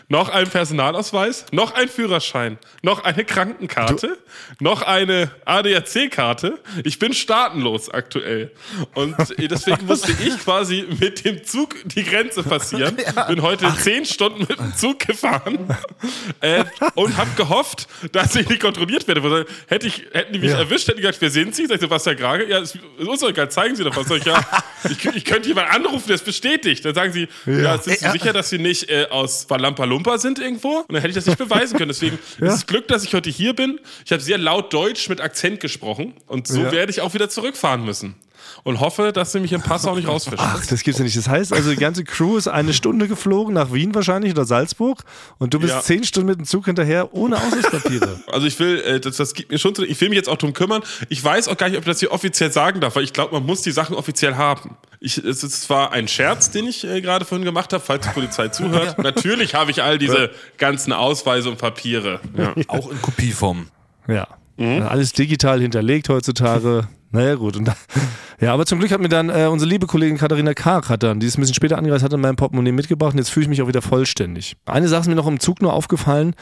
noch einen Personalausweis, noch einen Führerschein, noch eine Krankenkarte, noch eine ADAC-Karte. Ich bin staatenlos aktuell. Und deswegen musste ich quasi mit dem Zug die Grenze passieren. Bin heute zehn Stunden mit dem Zug gefahren äh, und habe gehofft, dass ich nicht kontrolliert werde. Hätte ich, hätten die mich
Ja.
erwischt, hätten die gesagt, wer sind Sie? Sag ich, Sebastian Grage. Ja, ist, uns egal, zeigen Sie doch was. Ich, ja, ich, ich könnte jemanden anrufen, der es bestätigt. Dann sagen sie, ja, sind Sie sicher, dass Sie nicht äh, aus Valampa Lumpa sind irgendwo? Und dann hätte ich das nicht beweisen können. Deswegen ist es Glück, dass ich heute hier bin. Ich habe sehr laut Deutsch mit Akzent gesprochen und so
Ja.
werde ich auch wieder zurückfahren müssen. Und hoffe, dass sie mich im Pass auch nicht rausfischen.
Ach, das gibt's ja nicht. Das heißt also, die ganze Crew ist eine Stunde geflogen nach Wien wahrscheinlich oder Salzburg und du bist
Ja.
zehn Stunden mit dem Zug hinterher ohne Ausweispapiere.
Also ich will, äh, das, das gibt mir schon zu, ich will mich jetzt auch drum kümmern. Ich weiß auch gar nicht, ob ich das hier offiziell sagen darf, weil ich glaube, man muss die Sachen offiziell haben. Ich, es ist zwar ein Scherz, den ich äh, gerade vorhin gemacht habe, falls die Polizei zuhört. Natürlich habe ich all diese ganzen Ausweise und Papiere. Ja.
Auch in Kopieform.
Ja. Alles digital hinterlegt heutzutage. Naja, gut. Und da, ja, aber zum Glück hat mir dann äh, unsere liebe Kollegin Katharina Karg hat dann, die ist ein bisschen später angereist, hat dann mein Portemonnaie mitgebracht und jetzt fühle ich mich auch wieder vollständig. Eine Sache ist mir noch im Zug nur aufgefallen,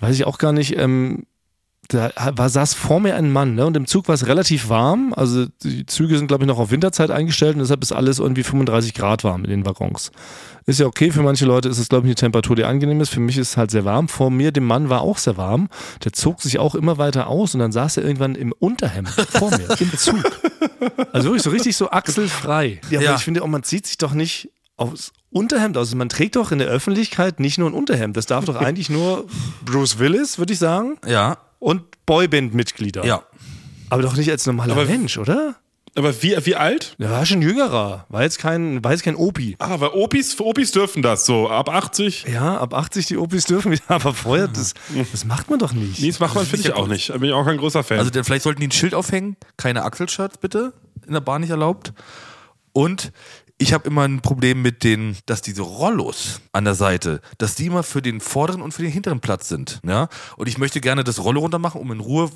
weiß ich auch gar nicht, ähm, da war, saß vor mir ein Mann, ne? Und im Zug war es relativ warm. Also die Züge sind, glaube ich, noch auf Winterzeit eingestellt und deshalb ist alles irgendwie 35 Grad warm in den Waggons. Ist ja okay, für manche Leute ist es, glaube ich, eine Temperatur, die angenehm ist. Für mich ist es halt sehr warm. Vor mir, dem Mann, war auch sehr warm. Der zog sich auch immer weiter aus und dann saß er irgendwann im Unterhemd vor mir, im Zug. Also wirklich so richtig so achselfrei. Ja, aber
Ja.
ich finde auch, man zieht sich doch nicht aufs Unterhemd aus. Also man trägt doch in der Öffentlichkeit nicht nur ein Unterhemd. Das darf doch eigentlich nur Bruce Willis, würde ich sagen,
Ja,
und Boyband-Mitglieder.
ja.
Aber doch nicht als normaler
Aber-
Mensch, oder?
Aber wie, wie alt?
Der war schon jüngerer. War jetzt kein, war jetzt kein Opi.
Ah, weil Opis, Opis dürfen das so. Ab 80.
Ja, ab 80 die Opis dürfen wieder, aber vorher, das, das macht man doch nicht.
Nee, das macht man, finde ich auch nicht. Da bin ich auch kein großer Fan.
Also der, vielleicht sollten die ein Schild aufhängen, keine Achselshirts bitte, in der Bahn nicht erlaubt. Und ich habe immer ein Problem mit den, dass diese Rollos an der Seite, dass die immer für den vorderen und für den hinteren Platz sind. Ja? Und ich möchte gerne das Rollo runter machen, um in Ruhe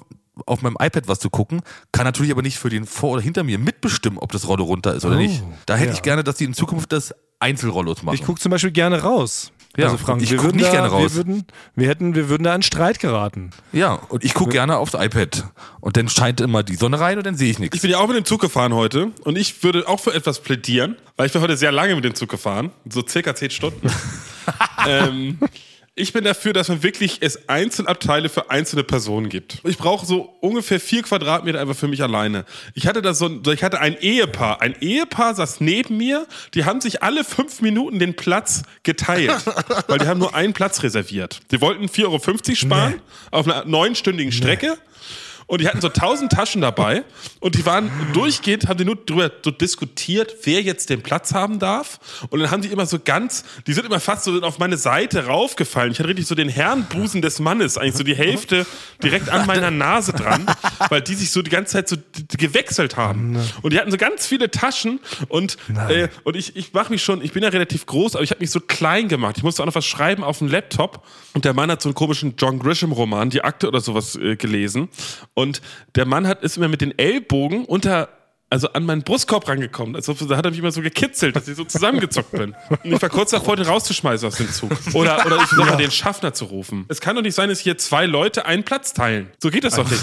auf meinem iPad was zu gucken, kann natürlich aber nicht für den vor oder hinter mir mitbestimmen, ob das Rollo runter ist oder
Oh,
nicht. Da hätte
ja.
ich gerne, dass die in Zukunft das Einzelrollos machen.
Ich gucke zum Beispiel gerne raus.
Ja,
also Frank,
ich
wir
guck
würden
nicht
da,
gerne raus.
Wir, würden, wir, hätten, wir würden da in Streit geraten.
ja, und ich gucke gerne aufs iPad. Und dann scheint immer die Sonne rein und dann sehe ich nichts.
Ich bin ja auch mit dem Zug gefahren heute und ich würde auch für etwas plädieren, weil ich bin heute sehr lange mit dem Zug gefahren, so circa zehn Stunden. ähm, Ich bin dafür, dass man wirklich es Einzelabteile für einzelne Personen gibt. Ich brauche so ungefähr vier Quadratmeter einfach für mich alleine. Ich hatte da so, ein- ich hatte ein Ehepaar. Ein Ehepaar saß neben mir. Die haben sich alle fünf Minuten den Platz geteilt, weil die haben nur einen Platz reserviert. Sie wollten 4,50 Euro sparen auf einer neunstündigen Strecke. Und die hatten so tausend Taschen dabei und die waren durchgehend, haben die nur drüber so diskutiert, wer jetzt den Platz haben darf. Und dann haben die immer so ganz, die sind immer fast so auf meine Seite raufgefallen. Ich hatte richtig so den Herrenbusen des Mannes, eigentlich so die Hälfte direkt an meiner Nase dran, weil die sich so die ganze Zeit so gewechselt haben. Und die hatten so ganz viele Taschen und, äh, und ich, ich mache mich schon, ich bin ja relativ groß, aber ich habe mich so klein gemacht. Ich musste auch noch was schreiben auf dem Laptop und der Mann hat so einen komischen John Grisham-Roman, die Akte oder sowas äh, gelesen. Und der Mann hat ist immer mit den Ellbogen unter also an meinen Brustkorb rangekommen. Also da hat er mich immer so gekitzelt, dass ich so zusammengezuckt bin. Und ich war kurz davor, den rauszuschmeißen aus dem Zug. Oder, oder ich versuche mal den Schaffner zu rufen. Es kann doch nicht sein, dass hier zwei Leute einen Platz teilen. So geht das doch nicht.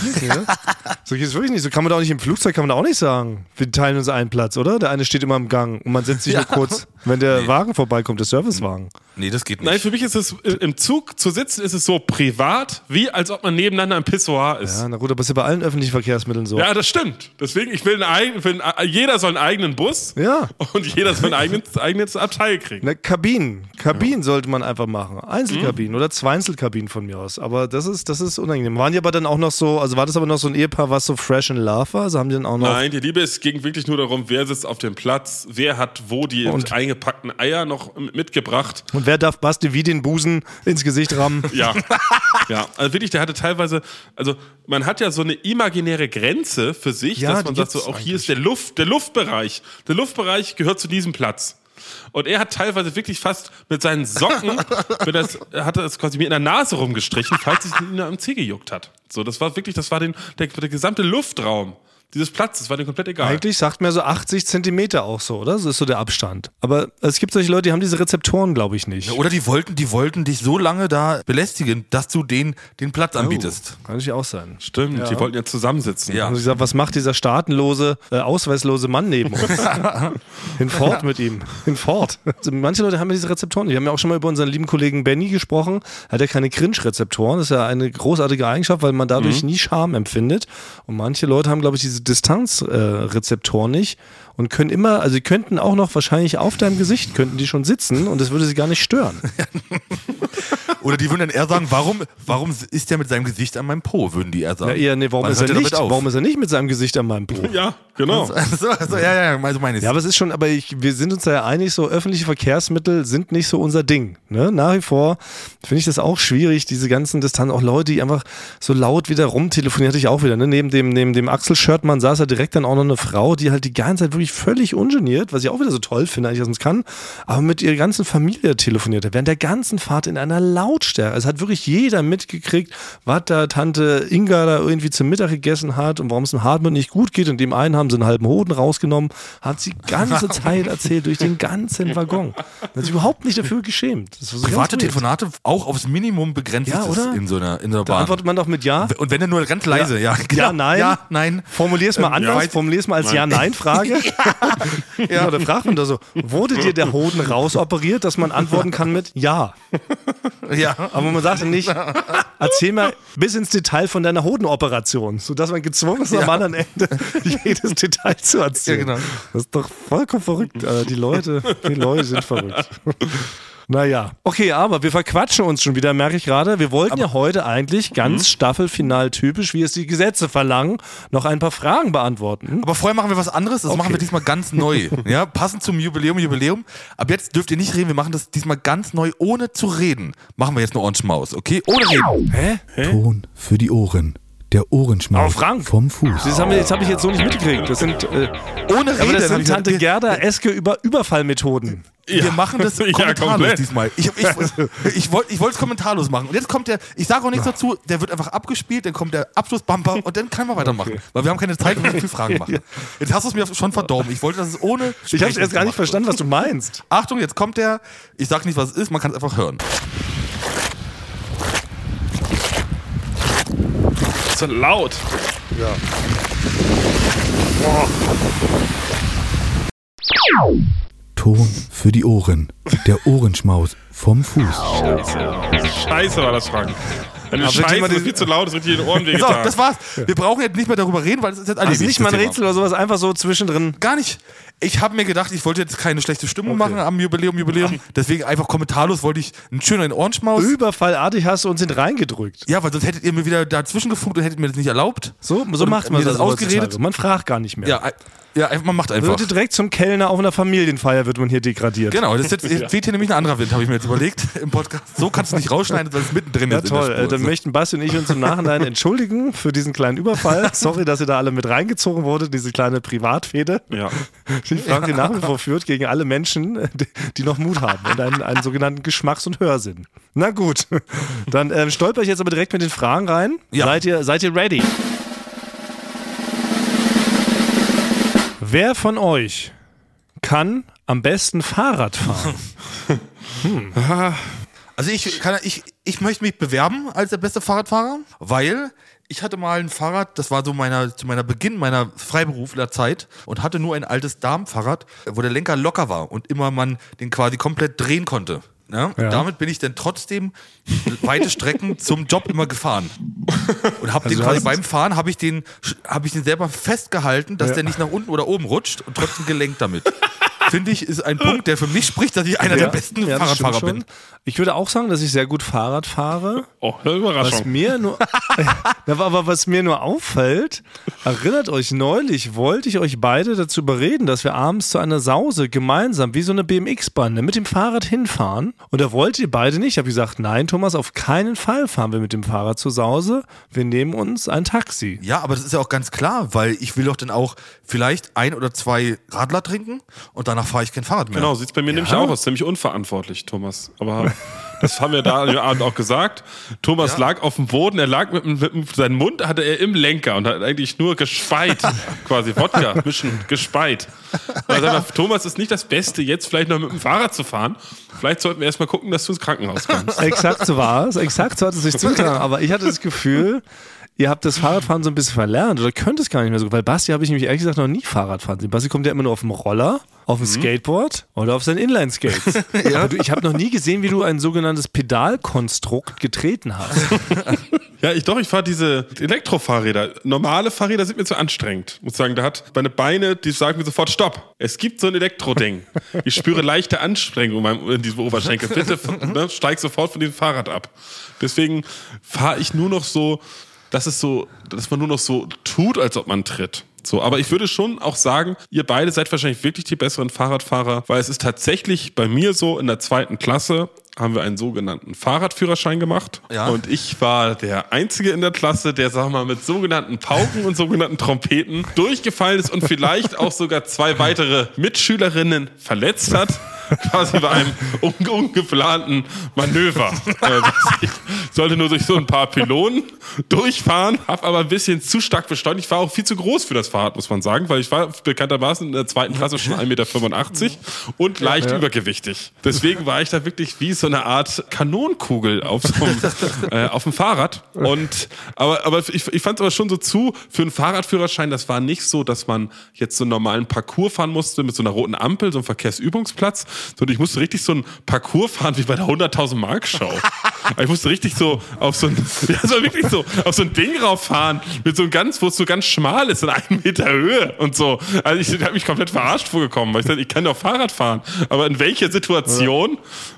So geht es wirklich nicht. So kann man da auch nicht im Flugzeug, kann man auch nicht sagen. Wir teilen uns einen Platz, oder? Der eine steht immer im Gang und man setzt sich nur kurz, wenn der Wagen vorbeikommt, der Servicewagen.
Nee, das geht nicht.
Nein, für mich ist es äh, im Zug zu sitzen, ist es so privat, wie als ob man nebeneinander im Pissoir ist.
Ja, na gut, aber ist ja bei allen öffentlichen Verkehrsmitteln so.
Ja, das stimmt. Deswegen, ich will einen eigenen, will einen, jeder soll einen eigenen Bus
Ja.
und jeder soll ein eigenes, eigenes Abteil kriegen.
Na, Kabinen. Kabinen sollte man einfach machen. Einzelkabinen oder Zweinzelkabinen von mir aus. Aber das ist, das ist unangenehm. Waren die aber dann auch noch so, also war das aber noch so ein Ehepaar, was so fresh in love war? Also haben die dann auch noch.
Nein, die Liebe, es ging wirklich nur darum, wer sitzt auf dem Platz, wer hat wo die
Und-
eingepackten Eier noch mitgebracht.
Und wer darf Basti wie den Busen ins Gesicht rammen?
Ja, ja. Also wirklich, der hatte teilweise, also man hat ja so eine imaginäre Grenze für sich,
Ja,
dass man sagt so, auch hier ist der Luft, der Luftbereich. Der Luftbereich gehört zu diesem Platz. Und er hat teilweise wirklich fast mit seinen Socken, mit das, er hatte es quasi mir in der Nase rumgestrichen, falls es ihn am Zeh gejuckt hat. So, das war wirklich, das war den, der, der gesamte Luftraum dieses Platzes, war dem komplett egal.
Eigentlich sagt man so 80 Zentimeter auch so, oder? Das ist so der Abstand. Aber es gibt solche Leute, die haben diese Rezeptoren, glaube ich, nicht.
Oder die wollten, die wollten dich so lange da belästigen, dass du denen den Platz anbietest.
Kann natürlich auch sein.
Stimmt, die wollten ja zusammensitzen.
Ja.
Haben sie gesagt, was macht dieser staatenlose, äh, ausweislose Mann neben uns? Hinfort mit ihm. Hinfort. Also manche Leute haben ja diese Rezeptoren. Wir haben ja auch schon mal über unseren lieben Kollegen Benny gesprochen. Er hat ja keine Cringe-Rezeptoren. Das ist ja eine großartige Eigenschaft, weil man dadurch nie Scham empfindet. Und manche Leute haben, glaube ich, diese Distanzrezeptoren nicht und können immer, also sie könnten auch noch wahrscheinlich auf deinem Gesicht, könnten die schon sitzen und das würde sie gar nicht stören.
Oder die würden dann eher sagen, warum, warum ist der mit seinem Gesicht an meinem Po, würden die eher sagen.
Ja, eher, nee, warum,
Wann
ist er nicht, warum ist er nicht mit seinem Gesicht an meinem Po?
Ja, genau.
so, so, ja, ja, also meine ich.
Ja, aber es ist schon, aber ich, wir sind uns da ja einig, so öffentliche Verkehrsmittel sind nicht so unser Ding. Ne? Nach wie vor finde ich das auch schwierig, diese ganzen Distanzen, auch Leute, die einfach so laut wieder rumtelefonieren, hatte ich auch wieder. Ne? Neben dem, neben dem Axel Schörtmann saß ja direkt dann auch noch eine Frau, die halt die ganze Zeit wirklich völlig ungeniert, was ich auch wieder so toll finde, eigentlich, dass man es kann, aber mit ihrer ganzen Familie telefoniert hat, während der ganzen Fahrt in einer Lautstärke. Es hat wirklich jeder mitgekriegt, was da Tante Inga da irgendwie zum Mittag gegessen hat und warum es dem Hartmut nicht gut geht. Und dem einen haben sie einen halben Hoden rausgenommen, hat sie die ganze Zeit erzählt durch den ganzen Waggon. Hat sich überhaupt nicht dafür geschämt. Das war so
Private. Telefonate auch aufs Minimum begrenzt
Ja,
ist
oder?
in so einer, in so einer
Da
Bahn.
antwortet man doch mit Ja.
Und wenn dann nur ganz leise, ja.
Ja, nein.
Ja, nein.
Formulier es mal anders,
ja.
formulier es mal als Ja-Nein-Frage. ja. Da fragt man da so, wurde dir der Hoden rausoperiert, dass man antworten kann mit Ja.
Ja.
Aber man sagt dann nicht, erzähl mal bis ins Detail von deiner Hodenoperation, sodass man gezwungen ist, am
Ja.
anderen Ende jedes Detail zu erzählen.
Ja, genau.
Das ist doch vollkommen verrückt. Die Leute, die Leute sind verrückt. Naja, okay, aber wir verquatschen uns schon wieder, merke ich gerade. Wir wollten ja heute eigentlich ganz staffelfinal typisch, wie es die Gesetze verlangen, noch ein paar Fragen beantworten.
Aber vorher machen wir was anderes. Das machen wir diesmal ganz neu. Ja, passend zum Jubiläum, Jubiläum. Ab jetzt dürft ihr nicht reden. Wir machen das diesmal ganz neu, ohne zu reden. Machen wir jetzt eine Ohrenschmaus, okay? Ohne reden.
Hä?
Ton für die Ohren. Der Ohrenschmaus
Aber Frank,
vom Fuß.
Das habe ich jetzt so nicht mitgekriegt. Das sind, äh,
Ohne
aber
reden.
das
hab
sind Tante. Gerda Eske über Überfallmethoden.
Wir machen das
Ja,
kommentarlos
komplett.
diesmal. Ich, ich, ich wollte ich es kommentarlos machen. Und jetzt kommt der, ich sage auch nichts dazu, der wird einfach abgespielt, dann kommt der Abschlussbumper und dann können wir weitermachen. Weil wir haben keine Zeit, wenn wir viel Fragen machen. Jetzt hast du es mir schon verdorben. Ich wollte, dass es ohne
Ich habe erst gar nicht verstanden, was du meinst.
Achtung, jetzt kommt der, ich sag nicht, was es ist, man kann es einfach hören.
So laut.
Ton für die Ohren. Der Ohrenschmaus vom Fuß.
Scheiße. Scheiße war das, Frank. Eine
Aber wirklich
Scheiße
mal
ist viel zu laut, das wird dir in den Ohren
So,
wehgetan.
das war's. Wir brauchen jetzt nicht mehr darüber reden, weil es ist jetzt alles
Also nicht mal ein Rätsel oder sowas, einfach so zwischendrin.
Gar nicht. Ich habe mir gedacht, ich wollte jetzt keine schlechte Stimmung machen am Jubiläum, Jubiläum. Deswegen einfach kommentarlos wollte ich einen schönen Ohrenschmaus.
Überfallartig hast du uns in reingedrückt.
Ja, weil sonst hättet ihr mir wieder dazwischen gefunkt und hättet mir das nicht erlaubt.
So, so
Und
macht man
das
das
ausgeredet.
Man fragt gar nicht mehr.
Ja, ein- ja, einfach- man macht einfach.
Wird direkt zum Kellner auf einer Familienfeier wird man hier degradiert.
Genau, das ist jetzt, jetzt weht hier nämlich ein anderer Wind, habe ich mir jetzt überlegt im Podcast. So kannst du nicht rausschneiden, weil es mittendrin
Ja,
ist. der
toll.
Spur.
Äh, Dann
So.
möchten Basti und ich uns im Nachhinein entschuldigen für diesen kleinen Überfall. Sorry, dass ihr da alle mit reingezogen wurde, diese kleine Privatfehde,
ja.
die Frank nach wie vor führt gegen alle Menschen, die- die noch Mut haben und einen, einen sogenannten Geschmacks- und Hörsinn. Na gut, dann ähm, stolper ich jetzt aber direkt mit den Fragen rein.
Ja.
Seid, ihr, seid ihr ready? Wer von euch kann am besten Fahrrad fahren?
Also ich, kann, ich, ich möchte mich bewerben als der beste Fahrradfahrer, weil ich hatte mal ein Fahrrad, das war so meiner, zu meiner Beginn meiner Freiberuflerzeit und hatte nur ein altes Darmfahrrad, wo der Lenker locker war und immer man den quasi komplett drehen konnte. Ja? Und
Ja.
damit bin ich dann trotzdem weite Strecken zum Job immer gefahren. Und habe den
du
quasi beim Fahren, habe ich, den- hab ich den selber festgehalten, dass der nicht nach unten oder oben rutscht und trotzdem gelenkt damit. Finde ich, ist ein Punkt, der für mich spricht, dass ich einer der besten
ja,
Fahrradfahrer
schon.
bin.
Ich würde auch sagen, dass ich sehr gut Fahrrad fahre.
Oh, eine
Was
Überraschung.
mir nur, ja, aber was mir nur auffällt, erinnert euch neulich, wollte ich euch beide dazu überreden, dass wir abends zu einer Sause gemeinsam wie so eine BMX-Bande mit dem Fahrrad hinfahren. Und da wollt ihr beide nicht. Ich habe gesagt, nein, Thomas, auf keinen Fall fahren wir mit dem Fahrrad zur Sause. Wir nehmen uns ein Taxi.
Ja, aber das ist ja auch ganz klar, weil ich will doch dann auch vielleicht ein oder zwei Radler trinken und danach fahre ich kein Fahrrad mehr.
Genau, sieht es bei mir nämlich auch aus. Ziemlich unverantwortlich, Thomas. Aber das haben wir da an dem Abend auch gesagt. Thomas
Ja.
lag auf dem Boden, er lag mit, mit dem- seinen Mund hatte er im Lenker und hat eigentlich nur gespeit, quasi Wodka mischen, gespeit. Also ja. Thomas ist nicht das Beste, jetzt vielleicht noch mit dem Fahrrad zu fahren. Vielleicht sollten wir erstmal gucken, dass du ins Krankenhaus kommst.
Exakt so war es. Exakt so hat es sich zugetragen. Aber ich hatte das Gefühl, ihr habt das Fahrradfahren so ein bisschen verlernt oder könnt es gar nicht mehr so. Weil Basti habe ich nämlich ehrlich gesagt noch nie Fahrradfahren sehen. Basti kommt ja immer nur auf dem Roller, auf dem Skateboard oder auf sein Inline-Skates. Aber du, ich habe noch nie gesehen, wie du ein sogenanntes Pedalkonstrukt getreten hast.
Ja, ich doch, ich fahre diese Elektrofahrräder. Normale Fahrräder sind mir zu anstrengend. Muss sagen, da hat meine Beine, die sagen mir sofort Stopp. Es gibt so ein Elektroding. Ich spüre leichte Anstrengung in diesem Oberschenkel. Bitte ne, steig sofort von diesem Fahrrad ab. Deswegen fahre ich nur noch so, dass es so, dass man nur noch so tut, als ob man tritt. So, aber ich würde schon auch sagen, ihr beide seid wahrscheinlich wirklich die besseren Fahrradfahrer, weil es ist tatsächlich bei mir so, in der zweiten Klasse haben wir einen sogenannten Fahrradführerschein gemacht.
Ja.
Und ich war der Einzige in der Klasse, der, sag mal, mit sogenannten Pauken und sogenannten Trompeten durchgefallen ist und vielleicht auch sogar zwei weitere Mitschülerinnen verletzt hat. Quasi bei einem un ungeplanten Manöver. Äh, ich sollte nur durch so ein paar Pylonen durchfahren, habe aber ein bisschen zu stark beschleunigt. Ich war auch viel zu groß für das Fahrrad, muss man sagen, weil ich war bekanntermaßen in der zweiten Klasse schon 1,85 Meter und leicht übergewichtig. Deswegen war ich da wirklich wie so eine Art Kanonenkugel auf so einem, äh, auf dem Fahrrad. Und, aber, aber ich, ich fand es aber schon so zu, für einen Fahrradführerschein, das war nicht so, dass man jetzt so einen normalen Parcours fahren musste mit so einer roten Ampel, so einem Verkehrsübungsplatz, sondern ich musste richtig so einen Parcours fahren wie bei der 100.000 Mark Show. ich musste richtig so auf so ein, ja, so wirklich so, auf so ein Ding rauffahren, mit so einem ganz, wo es so ganz schmal ist, in einem Meter Höhe und so. Also ich habe mich komplett verarscht vorgekommen, weil ich dachte, ich kann doch Fahrrad fahren. Aber in welcher Situation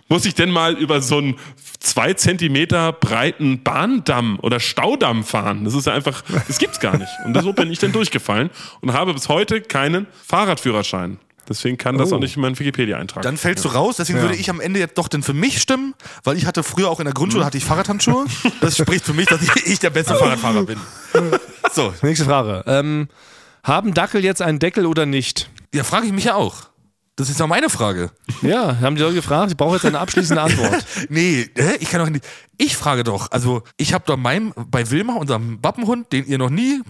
muss ich denn mal über so einen zwei Zentimeter breiten Bahndamm oder Staudamm fahren? Das ist ja einfach, das gibt's gar nicht. Und so bin ich dann durchgefallen und habe bis heute keinen Fahrradführerschein. Deswegen kann das
Oh.
auch nicht in meinen Wikipedia-Eintrag.
Dann fällst du raus, deswegen würde ich am Ende jetzt doch denn für mich stimmen, weil ich hatte früher auch in der Grundschule hatte ich Fahrradhandschuhe. Das spricht für mich, dass ich, ich der beste Fahrradfahrer bin. So,
Nächste Frage. Ähm, haben Dackel jetzt einen Deckel oder nicht?
ja, frage ich mich ja auch. Das ist ja meine Frage.
Ja, haben die Leute gefragt. Ich brauche jetzt eine abschließende Antwort.
Nee, ich kann doch nicht. Ich frage doch, also ich habe doch meinem, bei Wilma, unserem Wappenhund, den ihr noch nie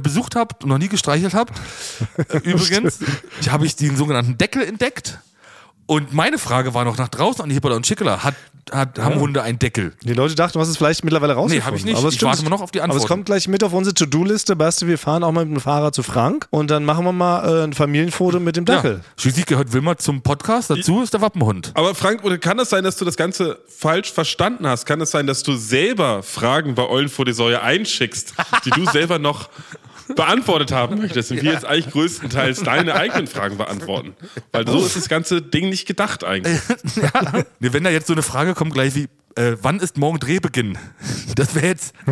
besucht habt und noch nie gestreichelt habt, äh, übrigens, habe ich den sogenannten Deckel entdeckt. Und meine Frage war noch nach draußen an die Hippola und Schickler. Hat, hat, Haben Hunde einen Deckel?
Die Leute dachten, du hast es vielleicht mittlerweile rausgefunden.
hab ich nicht.
Aber es
Ich warte mal noch auf die
Aber es kommt gleich mit auf unsere To-Do-Liste. Basti, wir fahren auch mal mit dem Fahrrad zu Frank und dann machen wir mal äh, ein Familienfoto mit dem Dackel.
Ja. Schließlich gehört Wilma zum Podcast. Dazu ist der Wappenhund.
Aber Frank, oder kann es sein, dass du das Ganze falsch verstanden hast? Kann es sein, dass du selber Fragen bei Eulen vor die Säue einschickst, die du selber noch beantwortet haben möchtest und wir jetzt eigentlich größtenteils deine eigenen Fragen beantworten? Weil so ist das ganze Ding nicht gedacht eigentlich.
Nee, wenn da jetzt so eine Frage kommt, gleich wie, äh, wann ist morgen Drehbeginn? Das wäre jetzt.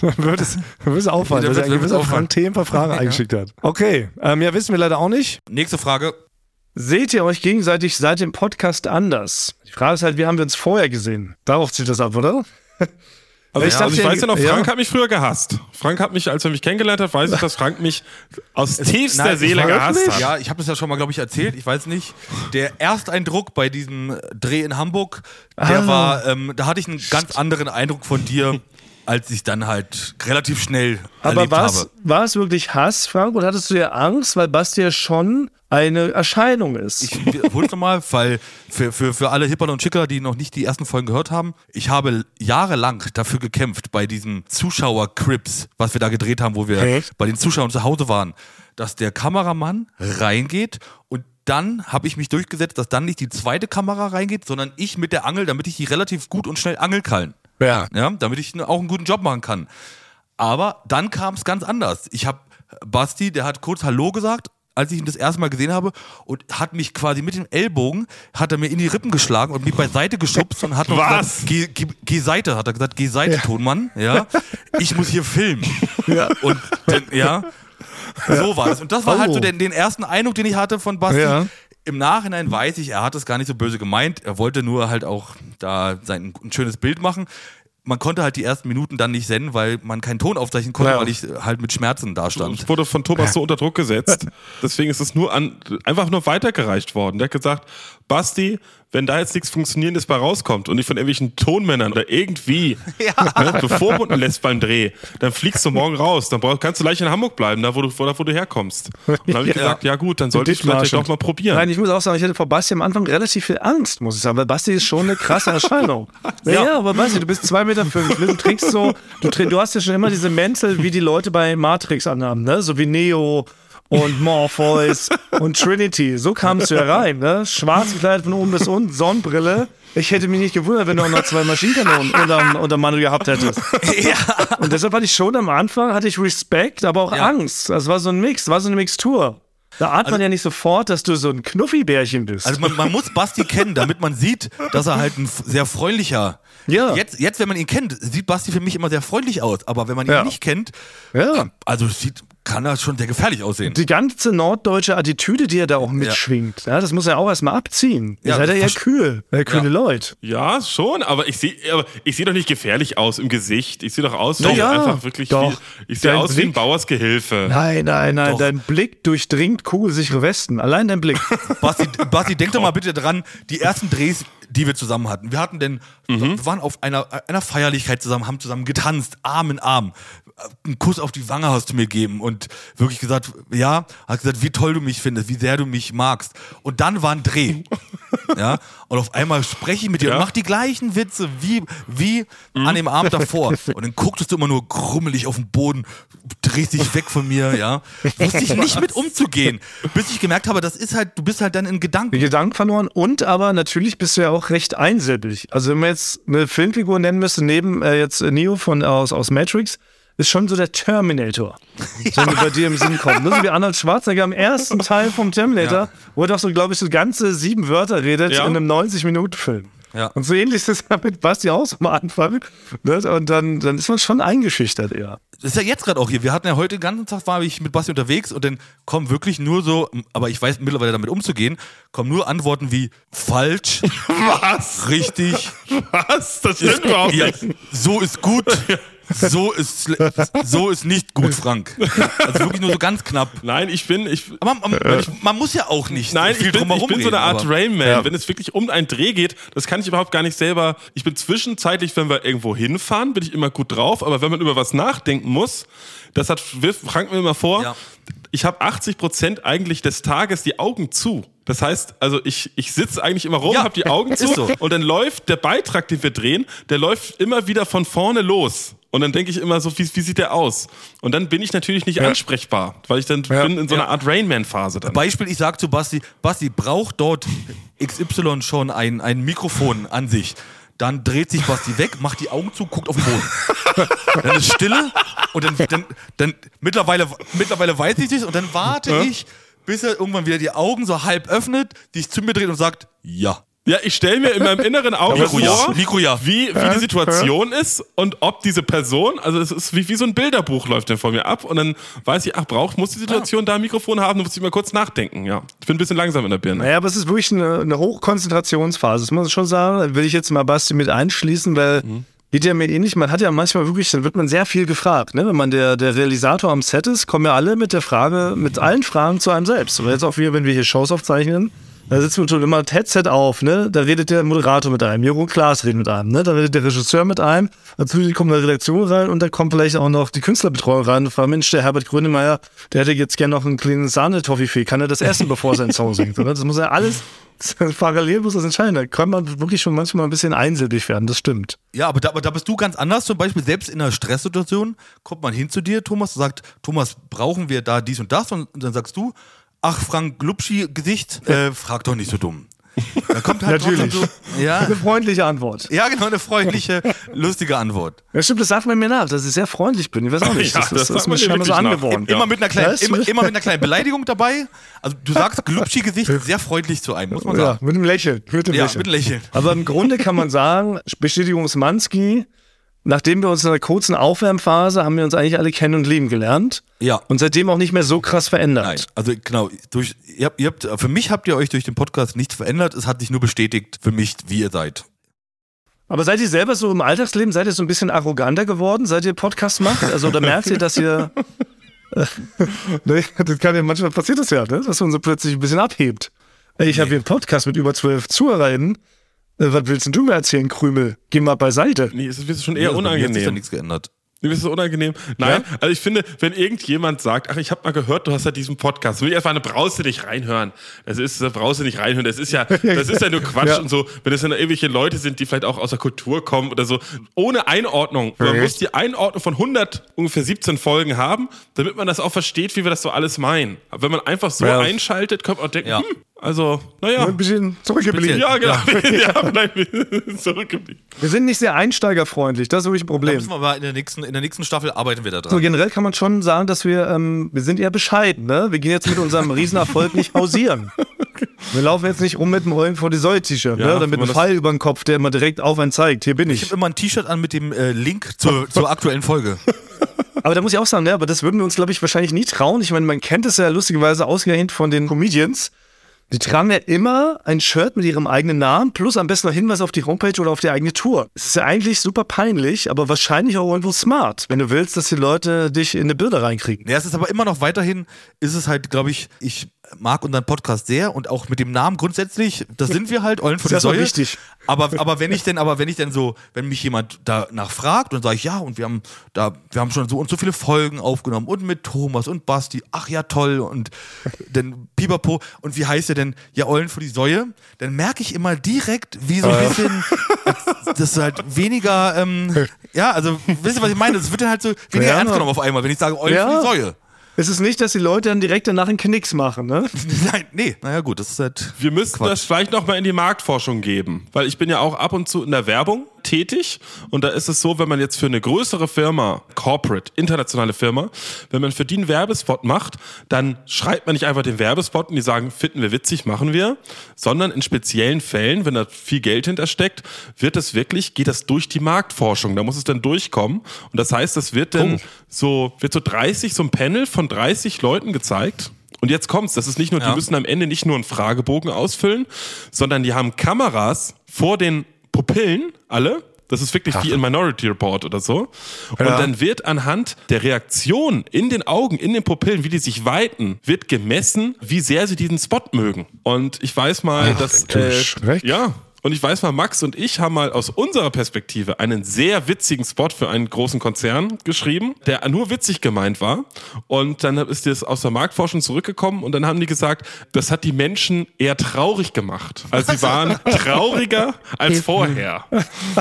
Dann würde es, würde es auffallen,
Ja,
dass
dann
er ein
wird-
gewisser. Frank T ein paar Fragen eingeschickt hat. Okay, ähm, ja, wissen wir leider auch nicht.
Nächste Frage.
Seht ihr euch gegenseitig seit dem Podcast anders? Die Frage ist halt, wie haben wir uns vorher gesehen? Darauf zieht das ab, oder?
Also ich,
Ich dachte
also ich
ja,
weiß ja noch,
ja.
Frank hat mich früher gehasst. Frank hat mich, als er mich kennengelernt hat, weiß ich, dass Frank mich aus tiefster
Nein,
Seele gehasst hat.
Ja, ich habe das ja schon mal, glaube ich, erzählt. Ich weiß nicht. Der Ersteindruck bei diesem Dreh in Hamburg, der
Ah.
war, ähm, da hatte ich einen ganz anderen Eindruck von dir, als ich dann halt relativ schnell
Aber
erlebt
war es,
habe.
war es wirklich Hass, Frank, oder hattest du ja Angst, weil Basti ja schon eine Erscheinung ist?
Ich wiederhole es nochmal, weil für, für, für alle Hippern und Schicker, die noch nicht die ersten Folgen gehört haben, ich habe jahrelang dafür gekämpft, bei diesem Zuschauer-Crips, was wir da gedreht haben, wo wir
Echt?
bei den Zuschauern zu Hause waren, dass der Kameramann reingeht und dann habe ich mich durchgesetzt, dass dann nicht die zweite Kamera reingeht, sondern ich mit der Angel, damit ich die relativ gut und schnell angeln kann.
Ja.
Ja, damit ich auch einen guten Job machen kann. Aber dann kam es ganz anders. Ich habe Basti, der hat kurz Hallo gesagt, als ich ihn das erste Mal gesehen habe und hat mich quasi mit dem Ellbogen, hat er mir in die Rippen geschlagen und mich beiseite geschubst und hat noch
Was?
gesagt, geh, geh, geh Seite, hat er gesagt, geh Seite, Tonmann, ja. Ich muss hier filmen.
Ja.
Und dann, ja, so war das. Und das war halt
Oh.
so den, den ersten Eindruck, den ich hatte von Basti.
Ja.
Im Nachhinein weiß ich, er hat es gar nicht so böse gemeint. Er wollte nur halt auch da sein ein schönes Bild machen. Man konnte halt die ersten Minuten dann nicht senden, weil man keinen Ton aufzeichnen konnte,
Ja.
weil ich halt mit Schmerzen dastand.
Ich wurde von Thomas so unter Druck gesetzt. Deswegen ist es nur an, einfach nur weitergereicht worden. Der hat gesagt, Basti, wenn da jetzt nichts Funktionierendes bei rauskommt und nicht von irgendwelchen Tonmännern da irgendwie ne, bevormunden lässt beim Dreh, dann fliegst du morgen raus. Dann brauch, kannst du gleich in Hamburg bleiben, da wo du, wo, du herkommst. Und dann habe ich
Ja.
gesagt, ja gut, dann sollte ich vielleicht doch mal probieren.
Nein, ich muss auch sagen, ich hatte vor Basti am Anfang relativ viel Angst, muss ich sagen, weil Basti ist schon eine krasse Erscheinung. ja, ja, aber Basti, du bist 2,5 Meter, fünf, du trägst so, du, du hast ja schon immer diese Mäntel, wie die Leute bei Matrix anhaben, ne? so wie Neo und Morpheus und Trinity. So kamst du ja rein, ne? schwarz gekleidet von oben bis unten, Sonnenbrille. Ich hätte mich nicht gewundert, wenn du auch noch zwei Maschinenkanonen unter, unter Manu gehabt hättest. Und deshalb hatte ich schon am Anfang, hatte ich Respekt, aber auch
Ja.
Angst. Das war so ein Mix, war so eine Mixtur. Da ahnt man ja nicht sofort, dass du so ein Knuffibärchen bist.
Also man, man muss Basti kennen, damit man sieht, dass er halt ein sehr freundlicher.
Ja.
Jetzt, jetzt, wenn man ihn kennt, sieht Basti für mich immer sehr freundlich aus. Aber wenn man ihn
Ja.
nicht kennt,
ja.
also sieht, kann er schon sehr gefährlich aussehen.
Die ganze norddeutsche Attitüde, die er da auch mitschwingt, ja. das muss er auch erstmal abziehen. Ihr
Ja,
seid ja eher
versch-
kühl, äh, kühle
Ja.
Leute.
Ja, schon, aber ich sehe aber ich sehe doch nicht gefährlich aus im Gesicht. Ich sehe doch aus wie
Na ja,
einfach wirklich
doch.
wie ich sehe aus wie ein
Blick-
Bauers Gehilfe.
Nein, nein, nein,
Doch.
dein Blick durchdringt kugelsichere Westen. Allein dein Blick.
Basti, Basti, denk doch mal bitte dran, die ersten Drehs, die wir zusammen hatten. Wir hatten denn, wir waren auf einer, einer Feierlichkeit zusammen, haben zusammen getanzt, Arm in Arm. Einen Kuss auf die Wange hast du mir gegeben und wirklich gesagt, ja, hast gesagt, wie toll du mich findest, wie sehr du mich magst. Und dann war ein Dreh. ja, und auf einmal spreche ich mit dir
Ja.
und mach die gleichen Witze wie, wie an dem Abend davor. Und dann gucktest du immer nur grummelig auf den Boden, drehst dich weg von mir, ja. Wusste ich nicht mit umzugehen, bis ich gemerkt habe, das ist halt, du bist halt dann in Gedanken.
Gedanken verloren und aber natürlich bist du ja auch recht einsilbig. Also wenn man jetzt eine Filmfigur nennen müsste, neben äh, jetzt Neo von aus, aus Matrix, ist schon so der Terminator. So wie bei dir im Sinn kommt. Ne? So wie Arnold Schwarzenegger im ersten Teil vom Terminator,
Ja.
wo er doch so, glaube ich, so ganze sieben Wörter redet
Ja.
in einem 90-Minuten-Film.
Ja.
Und so ähnlich ist es ja mit Basti auch so am Anfang. Ne? Und dann, dann ist man schon eingeschüchtert eher.
Das ist ja jetzt gerade auch hier. Wir hatten ja heute den ganzen Tag, war ich mit Basti unterwegs und dann kommen wirklich nur so, aber ich weiß mittlerweile damit umzugehen, kommen nur Antworten wie falsch,
Was?
richtig,
Was? Das stimmt überhaupt
ja,
nicht.
so ist gut, so ist, so ist nicht gut, Frank. Also wirklich nur so ganz knapp.
Nein, ich bin ich
Aber man, man, man muss ja auch nicht
Nein,
viel
ich bin, ich bin so eine Art Rainman. Wenn es wirklich um einen Dreh geht, das kann ich überhaupt gar nicht selber. Ich bin zwischenzeitlich, wenn wir irgendwo hinfahren, bin ich immer gut drauf. Aber wenn man über was nachdenken muss, das hat Frank mir immer vor.
Ja.
Ich habe 80 Prozent eigentlich des Tages die Augen zu. Das heißt, also ich, ich sitze eigentlich immer rum,
Ja,
habe die Augen zu
so.
und dann läuft der Beitrag, den wir drehen, der läuft immer wieder von vorne los. Und dann denke ich immer so, wie, wie sieht der aus? Und dann bin ich natürlich nicht ansprechbar, weil ich dann bin in so einer Art Rainman-Phase dann.
Beispiel, ich sag zu Basti, Basti, braucht dort XY schon ein, ein Mikrofon an sich? Dann dreht sich Basti weg, macht die Augen zu, guckt auf den Boden. dann ist Stille und dann, dann, dann mittlerweile, mittlerweile weiß ich das und dann warte ich, bis er irgendwann wieder die Augen so halb öffnet, sich zu mir dreht und sagt, ja.
Ja, ich stelle mir in meinem inneren Auge
Mikro ja.
vor,
Mikro ja.
wie, wie die Situation ist und ob diese Person, also es ist wie, wie so ein Bilderbuch läuft dann vor mir ab und dann weiß ich, ach, braucht, muss die Situation da ein Mikrofon haben, dann muss ich mal kurz nachdenken, ja. Ich bin ein bisschen langsam in der Birne.
Naja, aber es ist wirklich eine, eine Hochkonzentrationsphase, das muss man schon sagen. Da will ich jetzt mal Basti mit einschließen, weil geht ja mir ähnlich. Man hat ja manchmal wirklich, dann wird man sehr viel gefragt. Ne? Wenn man der, der Realisator am Set ist, kommen ja alle mit der Frage, mit allen Fragen zu einem selbst. Oder jetzt auch wir, wenn wir hier Shows aufzeichnen, da sitzt man schon immer das Headset auf, ne? Da redet der Moderator mit einem, Jürgen Klaas redet mit einem, ne? Da redet der Regisseur mit einem, natürlich kommt eine Redaktion rein und da kommt vielleicht auch noch die Künstlerbetreuung rein und fragt, Mensch, der Herbert Grönemeyer, der hätte jetzt gerne noch einen kleinen Sahne-Toffifee, kann er das essen, bevor er seinen Song singt, oder? Das muss ja alles, parallel muss das entscheiden. Da kann man wirklich schon manchmal ein bisschen einsilbig werden, das stimmt.
Ja, aber da, aber da bist du ganz anders. Zum Beispiel, selbst in einer Stresssituation kommt man hin zu dir, Thomas, und sagt, Thomas, brauchen wir da dies und das? Und dann sagst du, ach, Frank Glubschi Gesicht, äh, frag doch nicht so dumm. Da kommt halt
Natürlich.
so, ja,
Eine freundliche Antwort.
ja, genau, eine freundliche, lustige Antwort.
Ja, stimmt, das sagt man mir nach, dass ich sehr freundlich bin. Ich weiß auch nicht,
Ja,
das,
das
ist, das ist mir scheinbar so angeboren.
Ja.
Immer mit einer kleinen,
Ja,
immer, immer mit einer kleinen Beleidigung dabei. Also du sagst Glubschi Gesicht sehr freundlich zu einem, muss man
Ja,
sagen.
mit einem Lächeln. Mit dem
Ja,
Lächeln.
mit einem Lächeln.
Aber im Grunde kann man sagen, Bestätigung Smanski, nachdem wir uns in einer kurzen Aufwärmphase haben wir uns eigentlich alle kennen und lieben gelernt.
Ja.
Und seitdem auch nicht mehr so krass verändert.
Nein, also genau, durch, ihr habt, ihr habt, für mich habt ihr euch durch den Podcast nichts verändert. Es hat sich nur bestätigt für mich, wie ihr seid.
Aber seid ihr selber so im Alltagsleben, seid ihr so ein bisschen arroganter geworden, seit ihr Podcast macht? Also da merkt ihr, dass ihr. nee, das kann ja manchmal passiert das ja, ne? dass man so plötzlich ein bisschen abhebt. Ich habe hier einen Podcast mit über zwölf ZuhörerInnen. Äh, Was willst denn du mir erzählen, Krümel? Geh mal beiseite.
Nee, es ist schon eher
bei mir Hat sich da
unangenehm.
nichts geändert.
Mir ist es unangenehm. Nein, also ich finde, wenn irgendjemand sagt, ach, ich habe mal gehört, du hast ja diesen Podcast, will ich einfach eine brauchst du nicht reinhören. Das ist, da brauchst du nicht reinhören. Das ist ja, das ist ja nur Quatsch
Ja.
und so. Wenn es dann irgendwelche Leute sind, die vielleicht auch aus der Kultur kommen oder so, ohne Einordnung. Man muss die Einordnung von 100, ungefähr 17 Folgen haben, damit man das auch versteht, wie wir das so alles meinen. Aber wenn man einfach so
Ja.
einschaltet, könnte man auch denken,
Ja.
hm, also, naja.
Ein bisschen zurückgeblieben.
Ja, genau. Ja, vielleicht zurückgeblieben.
Wir sind nicht sehr einsteigerfreundlich, das ist wirklich ein
Da
Problem.
müssen wir mal in der nächsten, in der nächsten Staffel arbeiten wir da
So
dran.
generell kann man schon sagen, dass wir, ähm, wir sind eher bescheiden, ne? Wir gehen jetzt mit unserem Riesenerfolg nicht hausieren. Wir laufen jetzt nicht rum mit dem Rollen vor die Säule-T-Shirt,
Ja,
ne? Oder mit einem Pfeil über den Kopf, der immer direkt auf einen zeigt. Hier bin
Ich
ich.
habe immer ein T-Shirt an mit dem äh, Link zur, zur aktuellen Folge.
Aber da muss ich auch sagen, ne? Aber das würden wir uns, glaube ich, wahrscheinlich nie trauen. Ich meine, man kennt es ja lustigerweise ausgehend von den Comedians. Die tragen ja immer ein Shirt mit ihrem eigenen Namen plus am besten noch Hinweis auf die Homepage oder auf die eigene Tour. Es ist ja eigentlich super peinlich, aber wahrscheinlich auch irgendwo smart, wenn du willst, dass die Leute dich in eine Bilder reinkriegen.
Ja, es ist aber immer noch weiterhin, ist es halt, glaube ich, ich mag unseren Podcast sehr und auch mit dem Namen grundsätzlich, das sind wir halt, Eulen von der Säule.
wichtig.
Aber, aber wenn ich denn, aber wenn ich denn so, wenn mich jemand danach fragt und sage ich, ja, und wir haben da, wir haben schon so und so viele Folgen aufgenommen und mit Thomas und Basti, ach ja, toll, und dann Pipapo, und wie heißt der denn, ja, Eulen für die Säue, dann merke ich immer direkt, wie so ein bisschen, das ist halt weniger, ähm, ja, also, wisst ihr, was ich meine? Das wird dann halt so weniger
Ja.
ernst genommen auf einmal, wenn ich sage, Eulen
Ja.
für die Säue.
Es ist nicht, dass die Leute dann direkt danach einen Knicks machen, ne?
Nein, nee, naja gut, das ist halt.
Wir müssten
Quatsch.
das vielleicht noch mal in die Marktforschung geben, weil ich bin ja auch ab und zu in der Werbung tätig. Und da ist es so, wenn man jetzt für eine größere Firma, Corporate, internationale Firma, wenn man für die einen Werbespot macht, dann schreibt man nicht einfach den Werbespot und die sagen, finden wir witzig, machen wir, sondern in speziellen Fällen, wenn da viel Geld hintersteckt, wird es wirklich, geht das durch die Marktforschung, da muss es dann durchkommen. Und das heißt, das wird dann so, wird so 30, so ein Panel von 30 Leuten gezeigt. Und jetzt kommt's, das ist nicht nur, die
Ja.
müssen am Ende nicht nur einen Fragebogen ausfüllen, sondern die haben Kameras vor den Pupillen, alle. Das ist wirklich wie in Minority Report oder so. Und dann wird anhand der Reaktion in den Augen, in den Pupillen, wie die sich weiten, wird gemessen, wie sehr sie diesen Spot mögen. Und ich weiß mal, dass
du
äh, ja. Und ich weiß mal, Max und ich haben mal aus unserer Perspektive einen sehr witzigen Spot für einen großen Konzern geschrieben, der nur witzig gemeint war. Und dann ist das aus der Marktforschung zurückgekommen und dann haben die gesagt, das hat die Menschen eher traurig gemacht. Also sie waren trauriger als vorher.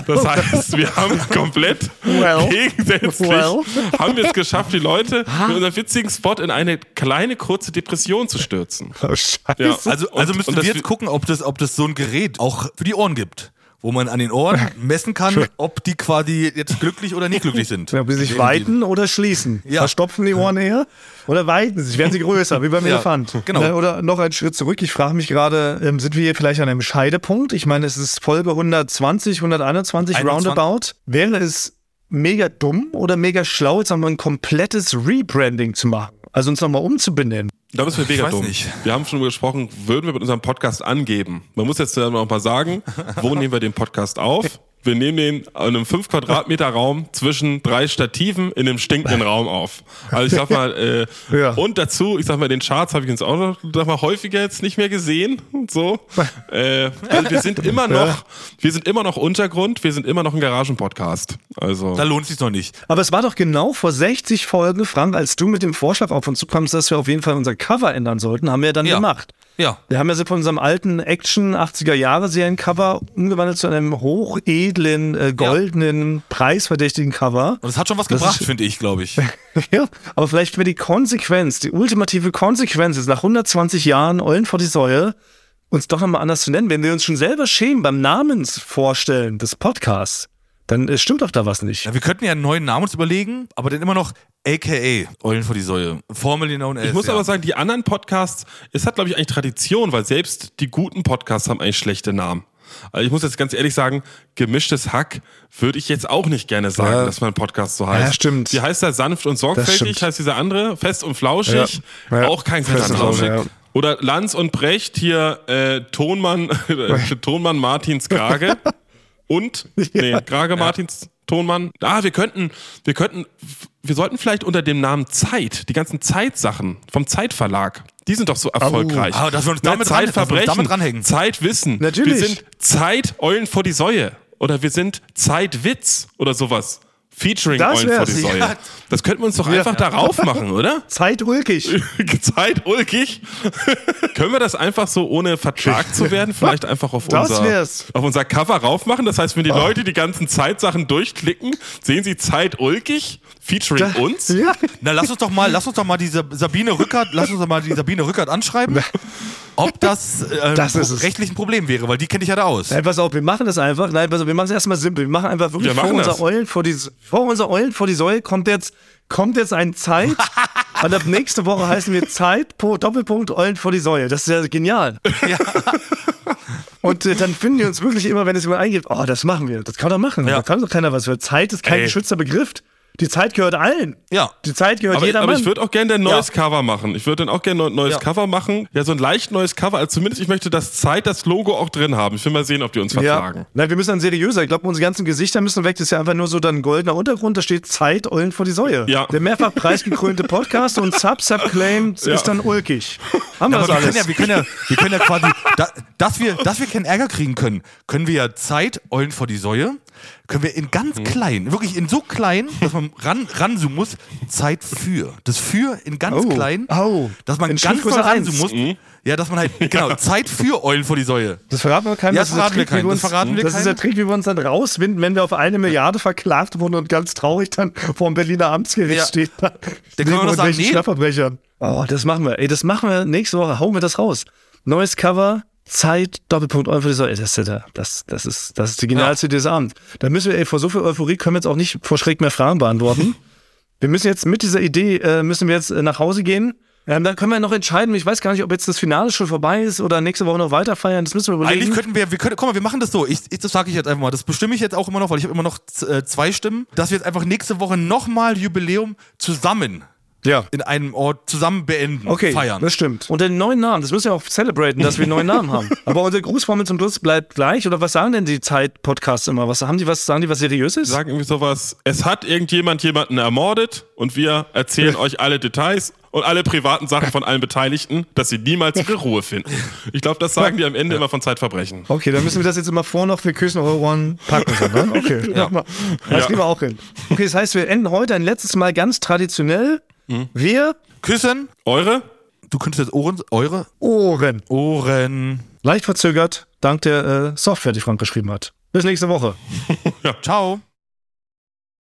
Das heißt, wir haben komplett
Well.
gegensätzlich
Well.
haben wir es geschafft, die Leute mit unserem witzigen Spot in eine kleine kurze Depression zu stürzen.
Oh, Scheiße.
Ja.
Also, also
und
müssen wir jetzt gucken, ob das, ob das so ein Gerät auch für die Ohren gibt. Wo man an den Ohren messen kann, ob die quasi jetzt glücklich oder nicht glücklich sind.
Ja, ob sie sich weiten oder schließen.
Ja.
Verstopfen die Ohren eher oder weiten sich? Werden sie größer, wie beim
Ja,
Elefant.
genau.
Ne, Oder noch einen Schritt zurück. Ich frage mich gerade, ähm, sind wir hier vielleicht an einem Scheidepunkt? Ich meine, es ist Folge 120, 121
21.
roundabout. Wäre es mega dumm oder mega schlau, jetzt einmal ein komplettes Rebranding zu machen? Also uns nochmal umzubenennen.
Da bist du mega dumm.
nicht.
Wir haben schon darüber gesprochen, würden wir mit unserem Podcast angeben. Man muss jetzt noch mal sagen, wo nehmen wir den Podcast auf? Wir nehmen den in einem 5 Quadratmeter Raum zwischen drei Stativen in einem stinkenden Raum auf. Also ich sag mal, äh,
Ja.
und dazu, ich sag mal, den Charts habe ich jetzt auch noch sag mal, häufiger jetzt nicht mehr gesehen und so. Äh, also wir sind immer noch, wir sind immer noch Untergrund, wir sind immer noch ein Garagen-Podcast. Also
Da lohnt es sich noch nicht.
Aber es war doch genau vor 60 Folgen, Frank, als du mit dem Vorschlag auf uns zukamst, dass wir auf jeden Fall unser Cover ändern sollten, haben wir ja dann
Ja.
gemacht.
Ja.
Wir haben ja so von unserem alten Action 80er Jahre Seriencover umgewandelt zu einem hochedlen, äh, goldenen, preisverdächtigen Cover.
Und das hat schon was
Das
gebracht, finde ich, glaube ich.
ja, aber vielleicht wäre die Konsequenz, die ultimative Konsequenz ist nach 120 Jahren Eulen vor die Säue, uns doch nochmal anders zu nennen. Wenn wir uns schon selber schämen beim Namensvorstellen des Podcasts, dann äh, stimmt doch da was nicht.
Ja, wir könnten ja einen neuen Namen uns überlegen, aber dann immer noch AKA, Eulen vor die Säue. Formerly known as.
Ich muss
ja.
aber sagen, die anderen Podcasts, es hat, glaube ich, eigentlich Tradition, weil selbst die guten Podcasts haben eigentlich schlechte Namen. Also ich muss jetzt ganz ehrlich sagen, gemischtes Hack würde ich jetzt auch nicht gerne sagen,
Ja.
dass mein Podcast so heißt.
Ja, stimmt.
Wie heißt der? Sanft und sorgfältig? Heißt dieser andere? Fest und flauschig?
Ja. Ja.
Auch kein
Fest und flauschig, ja.
Oder Lanz und Brecht hier äh, Tonmann, Tonmann Martins Krage. und? Nee, Krage Martins Tonmann. Ah, wir könnten, wir könnten, wir sollten vielleicht unter dem Namen Zeit, die ganzen Zeitsachen vom Zeitverlag, die sind doch so erfolgreich.
Ah, dass wir uns damit dran- wir uns
Zeitverbrechen,
damit dranhängen.
Zeitwissen.
Natürlich.
Wir sind Zeit Eulen vor die Säue. Oder wir sind Zeitwitz oder sowas. Featuring
Das
Eulen vor die Säue.
ja.
Das könnten wir uns doch einfach darauf machen, oder?
Zeit ulkig.
Zeit ulkig. Können wir das einfach so ohne Vertrag zu werden, vielleicht einfach auf
Das
unser,
wär's.
auf unser Cover raufmachen? Das heißt, wenn die Leute die ganzen Zeitsachen durchklicken, sehen sie Zeit ulkig, featuring uns.
Ja.
Na, lass uns doch mal, lass uns doch mal diese Sabine Rückert, lass uns doch mal die Sabine Rückert anschreiben, ob das, äh,
Das
rechtlich ein Problem wäre, weil die kennt ich ja da aus.
Nein, pass auf, wir machen das einfach. Nein, pass auf, wir machen es erstmal simpel. Wir machen einfach wirklich
Wir
vor
machen
unser
das.
Eulen vor die vor unser Eulen vor die Säule kommt jetzt kommt jetzt ein Zeit und ab nächste Woche heißen wir Zeit po Doppelpunkt Eulen vor die Säule. Das ist ja genial. Und äh, dann finden die uns wirklich immer, wenn es jemand eingibt, oh, das machen wir. Das kann doch machen.
Ja.
Da kann doch keiner was für. Zeit ist kein
Ey.
geschützter Begriff. Die Zeit gehört allen.
Ja.
Die Zeit gehört
Aber,
jeder
aber ich würde auch gerne ein neues Cover machen. Ich würde dann auch gerne ein neues
Ja.
Cover machen. Ja, so ein leicht neues Cover. Also zumindest ich möchte das Zeit, das Logo auch drin haben. Ich will mal sehen, ob die uns vertragen.
Ja. Nein, wir müssen dann seriöser. Ich glaube, unsere ganzen Gesichter müssen weg. Das ist ja einfach nur so dann ein goldener Untergrund. Da steht Zeit, Eulen vor die Säue.
Ja.
Der mehrfach preisgekrönte Podcast und Sub-Sub-Claim
Ja.
ist dann ulkig. Haben wir
Aber
das
wir können,
alles?
ja, wir, können ja, wir können ja quasi, da, dass, wir, dass wir keinen Ärger kriegen können, können wir ja Zeit, Eulen vor die Säue, können wir in ganz
Mhm.
klein, wirklich in so klein, dass man ran, ranzoomen muss, Zeit für. Das für in ganz
Oh.
klein,
Oh.
dass man
In
ganz doll ranzoomen
eins.
muss. Ja, dass man halt, genau, Zeit für Eulen vor die Säue.
Das verraten wir keinem.
Ja,
das ist
das
der
verraten wir
Trick, wie
keinem.
uns,
Das verraten wir
das ist der. Trick, wie wir uns dann rauswinden, wenn wir auf eine Milliarde verklagt wurden und ganz traurig dann vor dem Berliner Amtsgericht
Ja.
stehen. Da
können wir noch sagen, nee.
Oh, das machen wir. Ey, das machen wir nächste Woche. Hauen wir das raus. Neues Cover. Zeit, Doppelpunkt, Euphorie. So, ey, Das, das, das, ist, das ist die genialste Idee des Abends. Da müssen wir, ey, vor so viel Euphorie können wir jetzt auch nicht vor Schreck mehr Fragen beantworten. wir müssen jetzt mit dieser Idee, äh, müssen wir jetzt äh, nach Hause gehen. Ähm, dann können wir noch entscheiden. Ich weiß gar nicht, ob jetzt das Finale schon vorbei ist oder nächste Woche noch weiter feiern. Das müssen wir überlegen.
Eigentlich könnten wir, wir können, guck mal, wir machen das so. Ich, ich das sage ich jetzt einfach mal. Das bestimme ich jetzt auch immer noch, weil ich habe immer noch äh, zwei Stimmen, dass wir jetzt einfach nächste Woche nochmal Jubiläum zusammen
ja.
in einem Ort zusammen beenden,
Okay,
feiern.
das stimmt. Und den neuen Namen, das müssen wir auch celebraten, dass wir einen neuen Namen haben. Aber unsere Grußformel zum Schluss bleibt gleich. Oder was sagen denn die Zeit-Podcasts immer? Was haben die was, sagen die was Seriöses?
Sagen irgendwie sowas, es hat irgendjemand jemanden ermordet und wir erzählen euch alle Details und alle privaten Sachen von allen Beteiligten, dass sie niemals ihre Ruhe finden. Ich glaube, das sagen die am Ende immer von Zeitverbrechen.
Okay, dann müssen wir das jetzt immer vor noch, wir küssen eure Ohren packen. So, ne? Okay, ja. das
Ja.
kriegen wir auch hin. Okay, das heißt, wir enden heute ein letztes Mal ganz traditionell. Wir
Küssen.
Eure?
Du könntest jetzt Ohren, eure
Ohren.
Ohren.
Leicht verzögert, dank der äh, Software, die Frank geschrieben hat. Bis nächste Woche.
Ciao.